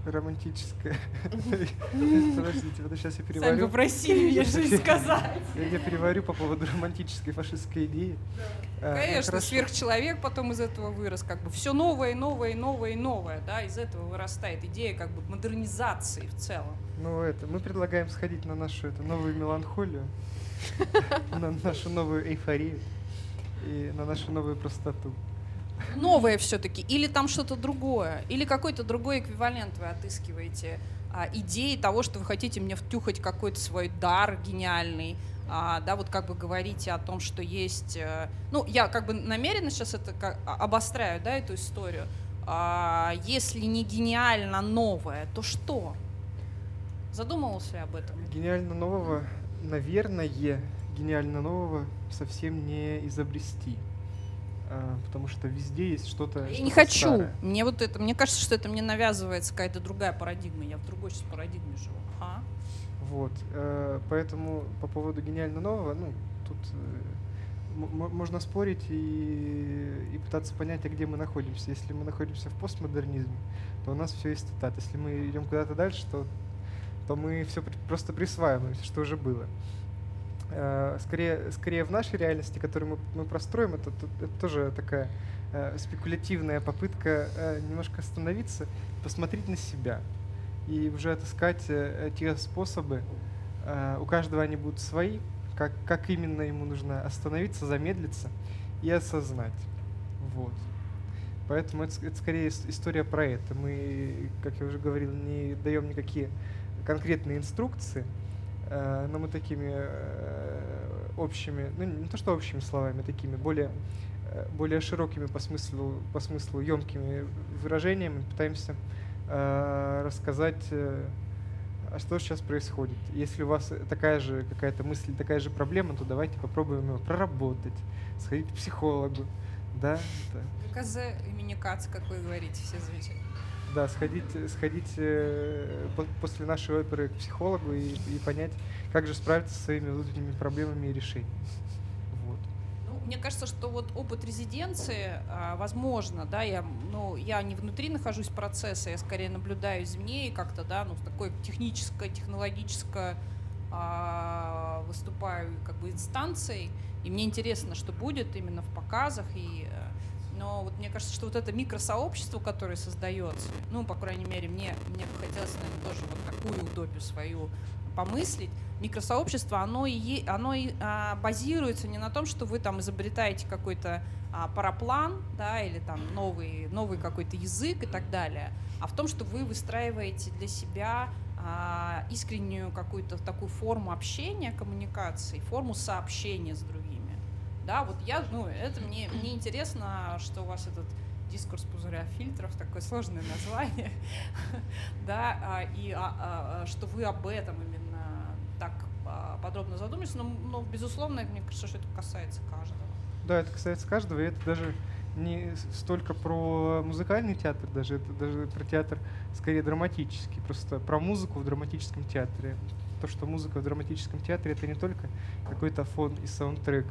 Романтическое. Подождите, вот сейчас я переварю. Сами попросили меня что сказать. Я переварю по поводу романтической фашистской идеи. А, Конечно, сверхчеловек потом из этого вырос, как бы все новое, новое, новое, новое, да, из этого вырастает идея как бы модернизации в целом. Ну это, мы предлагаем сходить на нашу эту новую меланхолию, на нашу новую эйфорию и на нашу новую простоту новое все-таки, или там что-то другое, или какой-то другой эквивалент вы отыскиваете а, идеи того, что вы хотите мне втюхать какой-то свой дар гениальный, а, да, вот как бы говорите о том, что есть, а, ну, я как бы намеренно сейчас это а, обостряю, да, эту историю. А, если не гениально новое, то что? Задумывался ли об этом? Гениально нового, наверное, гениально нового совсем не изобрести. А, потому что везде есть что-то. Я что не хочу. Старое. Мне вот это, мне кажется, что это мне навязывается какая-то другая парадигма. Я в другой сейчас парадигме живу. Ага. Вот, э, поэтому по поводу гениально нового, ну тут э, можно спорить и, и пытаться понять, а где мы находимся. Если мы находимся в постмодернизме, то у нас все есть стат. Если мы идем куда-то дальше, то, то мы все просто присваиваем, что уже было. Э, скорее, скорее в нашей реальности, которую мы, мы простроим, это, это, тоже такая э, спекулятивная попытка э, немножко остановиться, посмотреть на себя и уже отыскать э, те способы. Э, у каждого они будут свои, как, как именно ему нужно остановиться, замедлиться и осознать. Вот. Поэтому это, это скорее история про это. Мы, как я уже говорил, не даем никакие конкретные инструкции, Э, но мы такими э, общими, ну не то что общими словами, такими более, э, более широкими по смыслу, по смыслу емкими выражениями пытаемся рассказать, а что сейчас происходит. Если у вас такая же какая-то мысль, такая же проблема, то давайте попробуем его проработать, сходить к психологу. Да, это... КЗ имени Кац, как вы говорите, все замечательно да, сходить, сходить э, после нашей оперы к психологу и, и понять, как же справиться со своими внутренними проблемами и решениями. Вот. Ну, мне кажется, что вот опыт резиденции, а, возможно, да, я, ну, я не внутри нахожусь процесса, я скорее наблюдаю извне и как-то, да, ну, такой техническое, технологическое а, выступаю как бы инстанцией, и мне интересно, что будет именно в показах и э, но вот мне кажется, что вот это микросообщество, которое создается, ну, по крайней мере, мне, мне бы хотелось, наверное, тоже вот такую утопию свою помыслить, микросообщество, оно, и, оно и, а, базируется не на том, что вы там изобретаете какой-то а, параплан, да, или там новый, новый какой-то язык и так далее, а в том, что вы выстраиваете для себя а, искреннюю какую-то такую форму общения, коммуникации, форму сообщения с другими. Да, вот я, ну, это мне, мне интересно, что у вас этот дискурс пузыря фильтров, такое сложное название, да, а, и а, а, что вы об этом именно так подробно задумались, но, но, безусловно, мне кажется, что это касается каждого. Да, это касается каждого, и это даже не столько про музыкальный театр, даже это даже про театр скорее драматический, просто про музыку в драматическом театре. То, что музыка в драматическом театре это не только какой-то фон и саундтрек,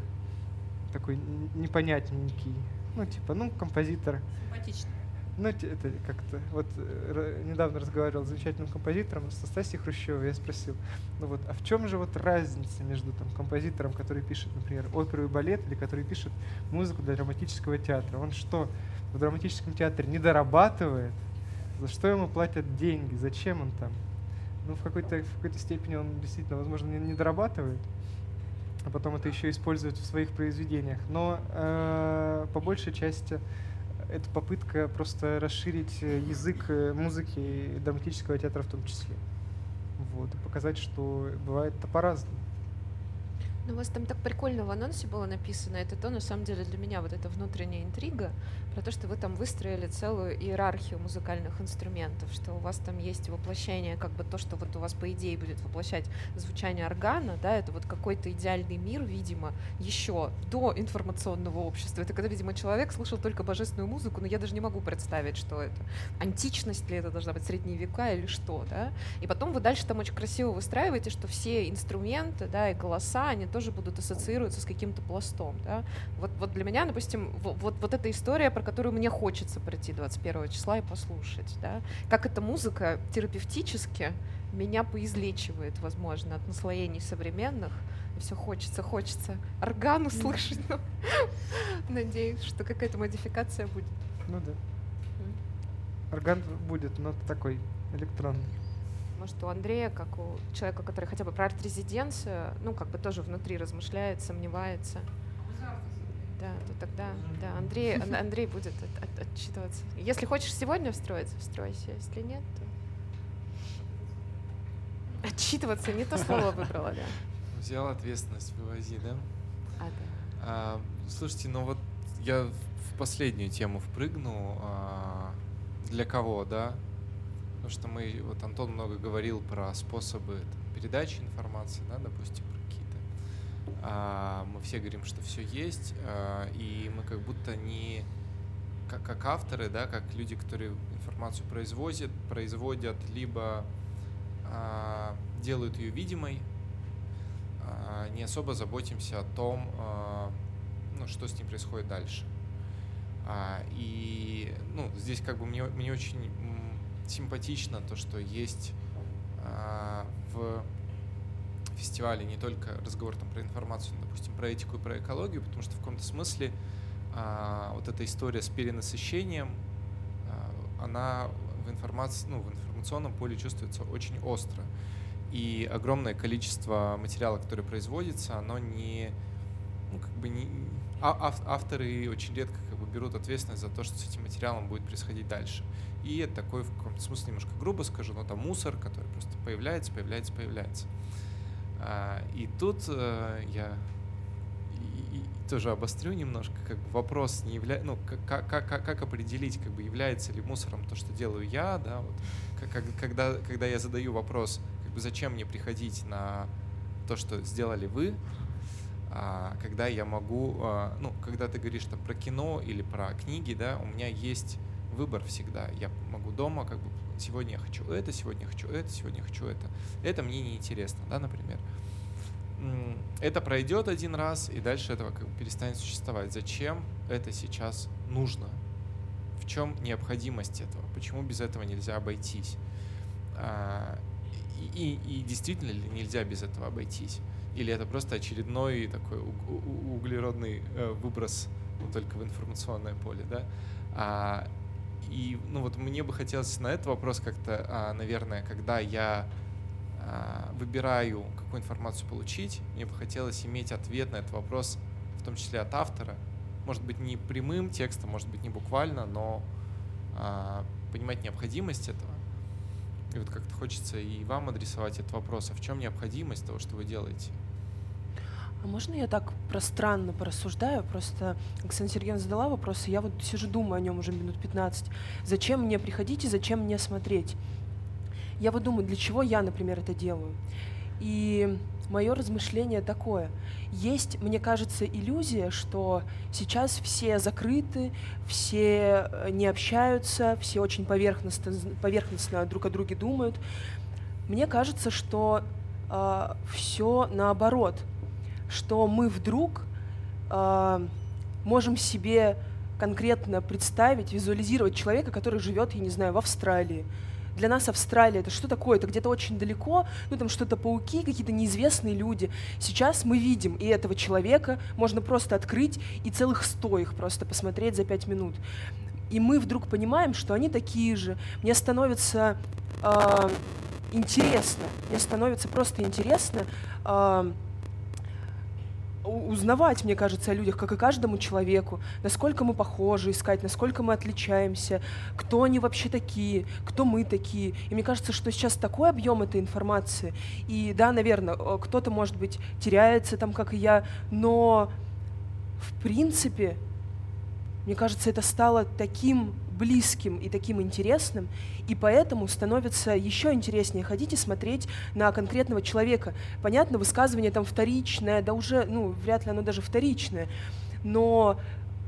такой непонятненький. Ну, типа, ну, композитор. Симпатично. Ну, это как-то... Вот э, недавно разговаривал с замечательным композитором, с Настасьей Хрущевой, я спросил, ну вот, а в чем же вот разница между там композитором, который пишет, например, оперу и балет, или который пишет музыку для драматического театра? Он что, в драматическом театре не дорабатывает? За что ему платят деньги? Зачем он там? Ну, в какой-то в какой-то степени он действительно, возможно, не, не дорабатывает, а потом это еще использовать в своих произведениях. Но э, по большей части это попытка просто расширить язык э, музыки и драматического театра в том числе. Вот, и показать, что бывает это по-разному. У вас там так прикольно в анонсе было написано. Это то, на самом деле, для меня вот эта внутренняя интрига про то, что вы там выстроили целую иерархию музыкальных инструментов, что у вас там есть воплощение, как бы то, что вот у вас по идее будет воплощать звучание органа, да, это вот какой-то идеальный мир, видимо, еще до информационного общества. Это когда, видимо, человек слышал только божественную музыку, но я даже не могу представить, что это. Античность ли это должна быть, средние века или что, да? И потом вы дальше там очень красиво выстраиваете, что все инструменты, да, и голоса, они тоже будут ассоциироваться с каким-то пластом, да? Вот, вот для меня, допустим, вот, вот, вот эта история про которую мне хочется прийти 21 числа и послушать, да? Как эта музыка терапевтически меня поизлечивает, возможно, от наслоений современных. Все хочется, хочется орган услышать, но надеюсь, что какая-то модификация будет. Ну да. Орган будет, но такой электронный. Может, у Андрея, как у человека, который хотя бы про арт-резиденцию, ну, как бы тоже внутри размышляет, сомневается. Да, то тогда, да, Андрей, Андрей будет от, от, отчитываться. Если хочешь сегодня встроиться, встройся. Если нет, то... Отчитываться, не то слово выбрала, да. Взял ответственность, вывози, да? А, да. А, слушайте, ну вот я в последнюю тему впрыгну. А, для кого, да? Потому что мы, вот Антон много говорил про способы там, передачи информации, да, допустим, а, мы все говорим, что все есть, а, и мы как будто не как, как авторы, да, как люди, которые информацию производят, производят, либо а, делают ее видимой, не особо заботимся о том, ну, что с ним происходит дальше. И ну, здесь как бы мне, мне очень симпатично то, что есть в фестивале не только разговор там про информацию, допустим, про этику и про экологию, потому что в каком-то смысле а, вот эта история с перенасыщением, а, она в информации, ну, в информационном поле чувствуется очень остро. И огромное количество материала, который производится, оно не, ну, как бы не, а, авторы очень редко как бы берут ответственность за то, что с этим материалом будет происходить дальше. И это такой, в каком-то смысле, немножко грубо скажу, но там мусор, который просто появляется, появляется, появляется. А, и тут э, я тоже обострю немножко, как бы вопрос не является, ну, как, как, как, как определить, как бы является ли мусором то, что делаю я, да, вот, как, когда, когда я задаю вопрос, как бы зачем мне приходить на то, что сделали вы, а, когда я могу, а, ну, когда ты говоришь там про кино или про книги, да, у меня есть выбор всегда, я могу дома как бы сегодня я хочу это, сегодня я хочу это, сегодня я хочу это. Это мне не интересно, да, например. Это пройдет один раз, и дальше этого как бы перестанет существовать. Зачем это сейчас нужно? В чем необходимость этого? Почему без этого нельзя обойтись? А, и, и, и действительно ли нельзя без этого обойтись? Или это просто очередной такой углеродный э, выброс, но только в информационное поле, да? А, и ну вот мне бы хотелось на этот вопрос как-то, а, наверное, когда я а, выбираю, какую информацию получить, мне бы хотелось иметь ответ на этот вопрос, в том числе от автора. Может быть, не прямым текстом, может быть, не буквально, но а, понимать необходимость этого. И вот как-то хочется и вам адресовать этот вопрос, а в чем необходимость того, что вы делаете? А можно я так пространно порассуждаю? Просто Оксана Сергеевна задала вопрос, и я вот сижу, думаю о нем уже минут 15. Зачем мне приходить и зачем мне смотреть? Я вот думаю, для чего я, например, это делаю? И мое размышление такое. Есть, мне кажется, иллюзия, что сейчас все закрыты, все э, не общаются, все очень поверхностно, поверхностно друг о друге думают. Мне кажется, что э, все наоборот – что мы вдруг э, можем себе конкретно представить, визуализировать человека, который живет, я не знаю, в Австралии. Для нас Австралия это что такое? Это где-то очень далеко, ну там что-то пауки, какие-то неизвестные люди. Сейчас мы видим и этого человека, можно просто открыть и целых сто их просто посмотреть за пять минут. И мы вдруг понимаем, что они такие же. Мне становится э, интересно, мне становится просто интересно. Э, узнавать, мне кажется, о людях, как и каждому человеку, насколько мы похожи, искать, насколько мы отличаемся, кто они вообще такие, кто мы такие. И мне кажется, что сейчас такой объем этой информации. И да, наверное, э, кто-то, может быть, теряется там, как и я, но в принципе, мне кажется, это стало таким близким и таким интересным, и поэтому становится еще интереснее ходить и смотреть на конкретного человека. Понятно, высказывание там вторичное, да уже, ну, вряд ли оно даже вторичное, но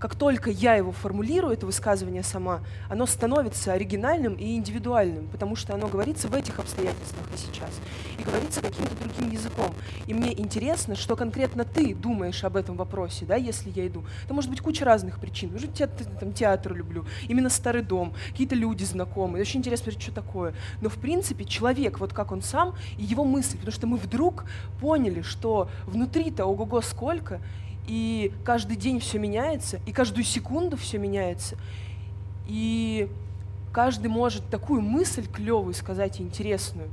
как только я его формулирую, это высказывание сама, оно становится оригинальным и индивидуальным, потому что оно говорится в этих обстоятельствах и сейчас, и говорится каким-то другим языком. И мне интересно, что конкретно ты думаешь об этом вопросе, да, если я иду. Это может быть куча разных причин. Может, я там, театр люблю, именно старый дом, какие-то люди знакомые. Очень интересно что такое. Но, в принципе, человек, вот как он сам, и его мысль, потому что мы вдруг поняли, что внутри-то ого-го сколько, и каждый день все меняется, и каждую секунду все меняется. И каждый может такую мысль клевую сказать и интересную.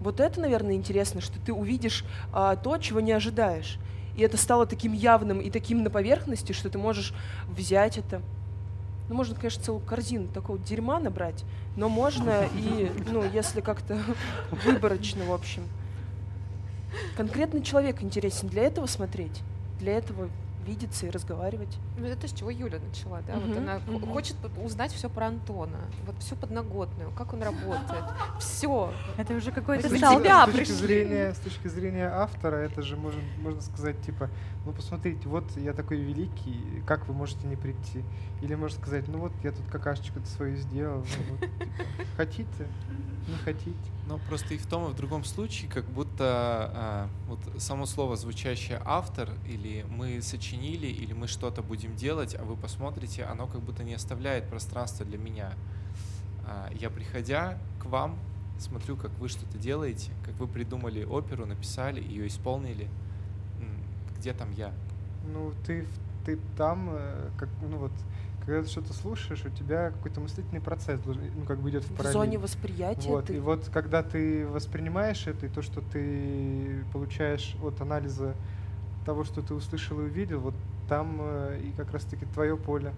Вот это, наверное, интересно, что ты увидишь а, то, чего не ожидаешь. И это стало таким явным и таким на поверхности, что ты можешь взять это. Ну, можно, конечно, целую корзину такого дерьма набрать, но можно и, ну, если как-то выборочно, в общем. Конкретный человек интересен для этого смотреть, для этого видеться и разговаривать. Ну, это с чего Юля начала, да? Вот Мгм, она мгм. хочет узнать все про Антона, вот всю подноготную, как он работает, все. Это уже какой-то С точки- стал. тебя с точки зрения, с точки зрения автора, это же можно, можно сказать, типа, ну посмотрите, вот я такой великий, как вы можете не прийти? Или можно сказать, ну вот я тут какашечку-то свою сделал, ну вот, типа, хотите, не хотите. Ну, просто и в том, и в другом случае, как будто а, вот само слово, звучащее автор, или мы сочинили, или мы что-то будем делать, а вы посмотрите, оно как будто не оставляет пространства для меня. А, я, приходя к вам, смотрю, как вы что-то делаете, как вы придумали оперу, написали, ее исполнили. Где там я? Ну, ты, ты там, э, как, ну вот, когда ты что-то слушаешь, у тебя какой-то мыслительный процесс, должен- ну, как бы идет в В параллель. зоне восприятия Вот, ты и вот когда ты воспринимаешь это, и то, что ты получаешь от анализа того, что ты услышал и увидел, вот там э, и как раз-таки твое поле.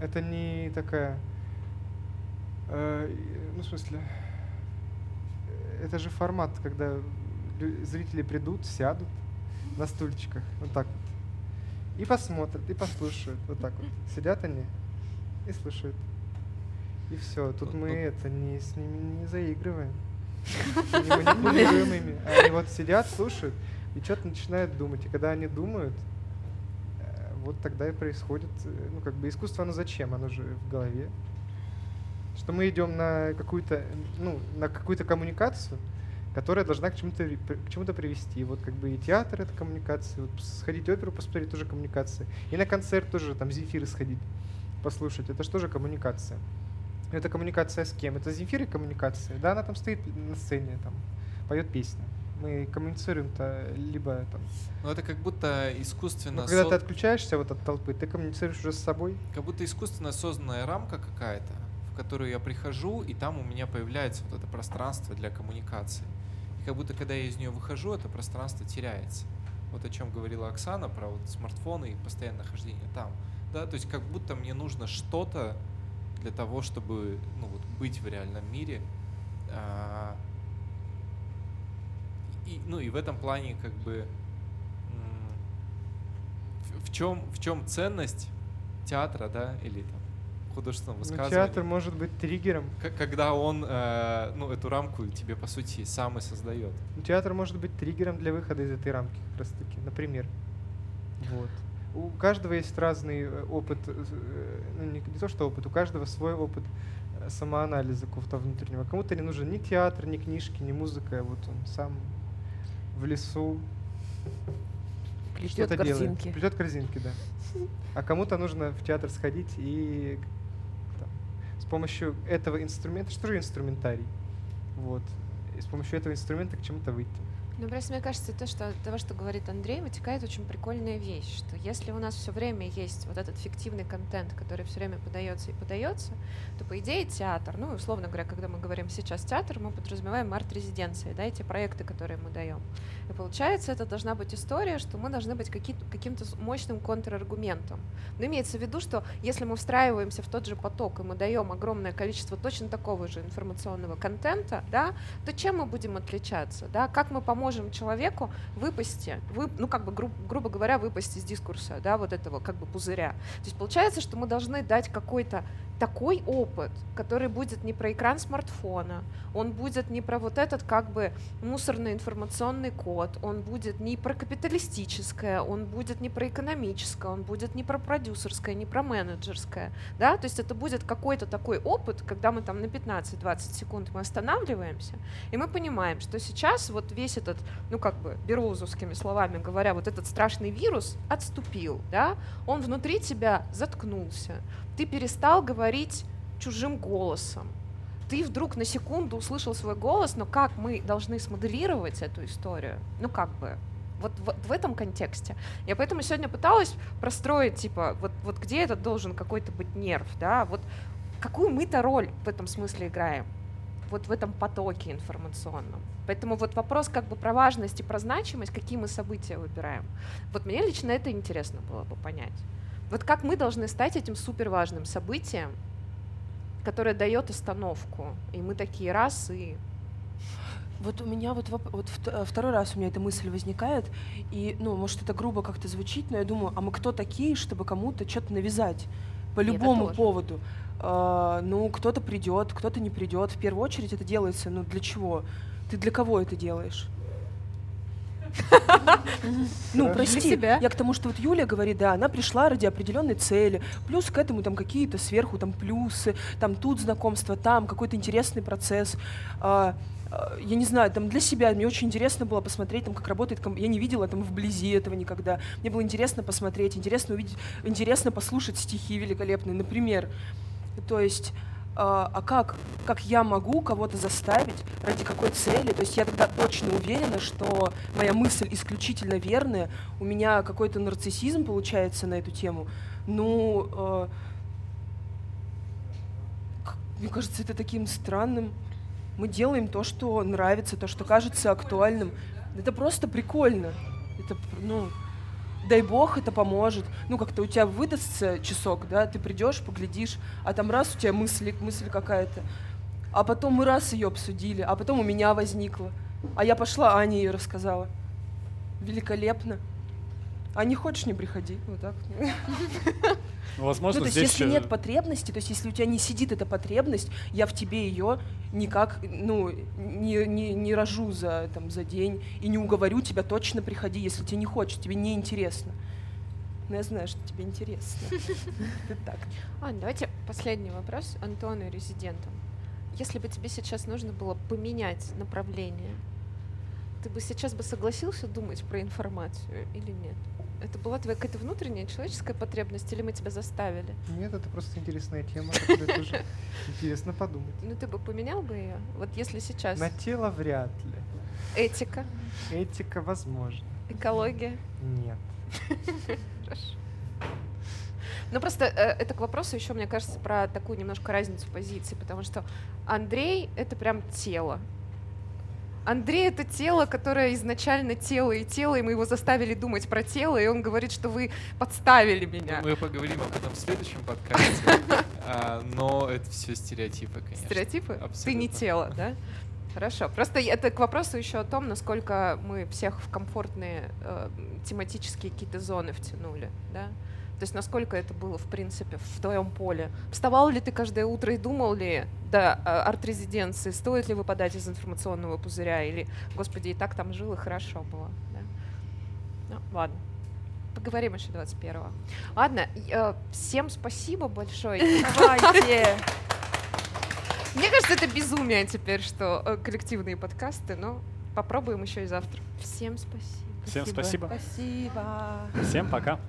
Это не такая, э, ну, в смысле, это же формат, когда зрители придут, сядут на стульчиках, вот так и посмотрят, и послушают, вот так вот. Сидят они и слушают. И все, тут мы это не с ними не заигрываем. Не манипулируем ими. Они вот сидят, слушают и что-то начинают думать. И когда они думают, э, вот тогда и происходит, э, ну как бы искусство, оно зачем? Оно же в голове. Что мы идем на какую-то, ну, на какую-то коммуникацию, которая должна к чему-то к чему-то привести. Вот как бы и театр это коммуникация, вот сходить в оперу посмотреть тоже коммуникация. И на концерт тоже там Земфиры сходить, послушать, это же тоже коммуникация. Это коммуникация с кем? Это Земфира коммуникация. Да, она там стоит на сцене, там, поет песни. Мы коммуницируем-то либо там... Ну, это как будто Ну, искусственно когда со- ты отключаешься вот от толпы, ты коммуницируешь уже с собой. Как будто искусственно созданная рамка какая-то, в которую я прихожу, и там у меня появляется вот это пространство для коммуникации. Как будто, когда я из нее выхожу, это пространство теряется. Вот о чем говорила Оксана про вот смартфоны и постоянное нахождение там. Да, то есть как будто мне нужно что-то для того, чтобы ну, вот, быть в реальном мире. А, И, ну и в этом плане как бы в чем, в чем ценность театра, да, или там художественного Ну, высказывания? театр может быть триггером. К- когда он, э, ну, эту рамку тебе, по сути, сам и создает. Ну, Театр может быть триггером для выхода из этой рамки, как раз таки, например. Вот. У каждого есть разный э, опыт, э, ну не, не то что опыт, у каждого свой опыт э, самоанализа какого-то внутреннего. Кому-то не нужен ни театр, ни книжки, ни музыка, вот он сам в лесу Плетет что-то делает. корзинки. Плетет корзинки, да. А кому-то нужно в театр сходить и с помощью этого инструмента, что же инструментарий, вот, и с помощью этого инструмента к чему-то выйти. Ну, просто мне кажется, то, что от того, что говорит Андрей, вытекает очень прикольная вещь, что если у нас все время есть вот этот фиктивный контент, который все время подается и подается, то, по идее, театр, ну, условно говоря, когда мы говорим сейчас театр, мы подразумеваем арт-резиденции, да, эти проекты, которые мы даем. И получается, это должна быть история, что мы должны быть каким- каким-то мощным контраргументом. Но имеется в виду, что если мы встраиваемся в тот же поток, и мы даем огромное количество точно такого же информационного контента, да, то чем мы будем отличаться, да, как мы поможем человеку выпасть, вы, ну, как бы, гру- грубо говоря, выпасть из дискурса, да, вот этого, как бы, пузыря. То есть получается, что мы должны дать какой-то такой опыт, который будет не про экран смартфона, он будет не про вот этот как бы мусорный информационный код, он будет не про капиталистическое, он будет не про экономическое, он будет не про продюсерское, не про менеджерское, да, то есть это будет какой-то такой опыт, когда мы там на 15-20 секунд мы останавливаемся, и мы понимаем, что сейчас вот весь этот, ну как бы бероузовскими словами говоря, вот этот страшный вирус отступил, да, он внутри тебя заткнулся, ты перестал говорить чужим голосом. Ты вдруг на секунду услышал свой голос, но как мы должны смоделировать эту историю? Ну как бы, вот в, в этом контексте. Я поэтому сегодня пыталась простроить, типа, вот, вот где этот должен какой-то быть нерв, да, вот какую мы-то роль в этом смысле играем, вот в этом потоке информационном. Поэтому вот вопрос как бы про важность и про значимость, какие мы события выбираем. Вот мне лично это интересно было бы понять. Вот как мы должны стать этим супер важным событием, которое дает остановку, и мы такие раз и Вот у меня вот, вот э, второй раз у меня эта мысль возникает, и, ну, может, это грубо как-то звучит, но я думаю, а мы кто такие, чтобы кому-то что-то навязать по любому поводу? А, ну, кто-то придет, кто-то не придет. В первую очередь это делается, ну, для чего? Ты для кого это делаешь? Ну, прости, себя. я к тому, что вот Юля говорит, да, она пришла ради определенной цели, плюс к этому там какие-то сверху там плюсы, там тут знакомство, там какой-то интересный процесс. А, а, я не знаю, там для себя мне очень интересно было посмотреть, там, как работает, я не видела там вблизи этого никогда. Мне было интересно посмотреть, интересно увидеть, интересно послушать стихи великолепные, например. То есть а а как, как я могу кого-то заставить, ради какой цели? То есть я тогда точно уверена, что моя мысль исключительно верная, у меня какой-то нарциссизм получается на эту тему. Ну, э, мне кажется, это таким странным. Мы делаем то, что нравится, то, что кажется актуальным. Это просто прикольно. Это, ну, дай бог, это поможет. Ну, как-то у тебя выдастся часок, да, ты придешь, поглядишь, а там раз у тебя мысль, мысль какая-то. А потом мы раз ее обсудили, а потом у меня возникла. А я пошла, Аня ее рассказала. Великолепно. А не хочешь, не приходи. Вот так. Ну, возможно, ну, то есть, здесь... если э, нет потребности, то есть, если у тебя не сидит эта потребность, я в тебе ее никак, ну, не, не, не рожу за, там, за день и не уговорю тебя точно приходи, если тебе не хочется, тебе не интересно. Но я знаю, что тебе интересно. Так. Ань, давайте последний вопрос Антону и резидентам. Если бы тебе сейчас нужно было поменять направление, ты бы сейчас бы согласился думать про информацию или нет? Это была твоя какая-то внутренняя человеческая потребность, или мы тебя заставили? Нет, это просто интересная тема, тоже интересно подумать. Ну ты бы поменял бы ее? Вот если сейчас На тело вряд ли. этика, Этика возможно. экология. Нет. Ну просто э, это к вопросу еще, мне кажется, про такую немножко разницу позиций, потому что Андрей — это прям тело. Андрей — это тело, которое изначально тело и тело, и мы его заставили думать про тело, и он говорит, что вы подставили меня. Мы поговорим об этом в следующем подкасте. А, Но это все стереотипы, конечно. Стереотипы? Ты не тело, да? Хорошо. Просто это к вопросу еще о том, насколько мы всех в комфортные э, тематические какие-то зоны втянули, да? То есть насколько это было, в принципе, в твоем поле. Вставал ли ты каждое утро и думал ли до арт-резиденции, стоит ли выпадать из информационного пузыря, или, господи, и так там жил, и хорошо было, да? Ну, ладно. Поговорим еще 21-го. Ладно, э, всем спасибо большое. Давайте! Мне кажется, это безумие теперь, что э, коллективные подкасты, но попробуем еще и завтра. Всем спасибо. Всем спасибо. Спасибо. Всем пока.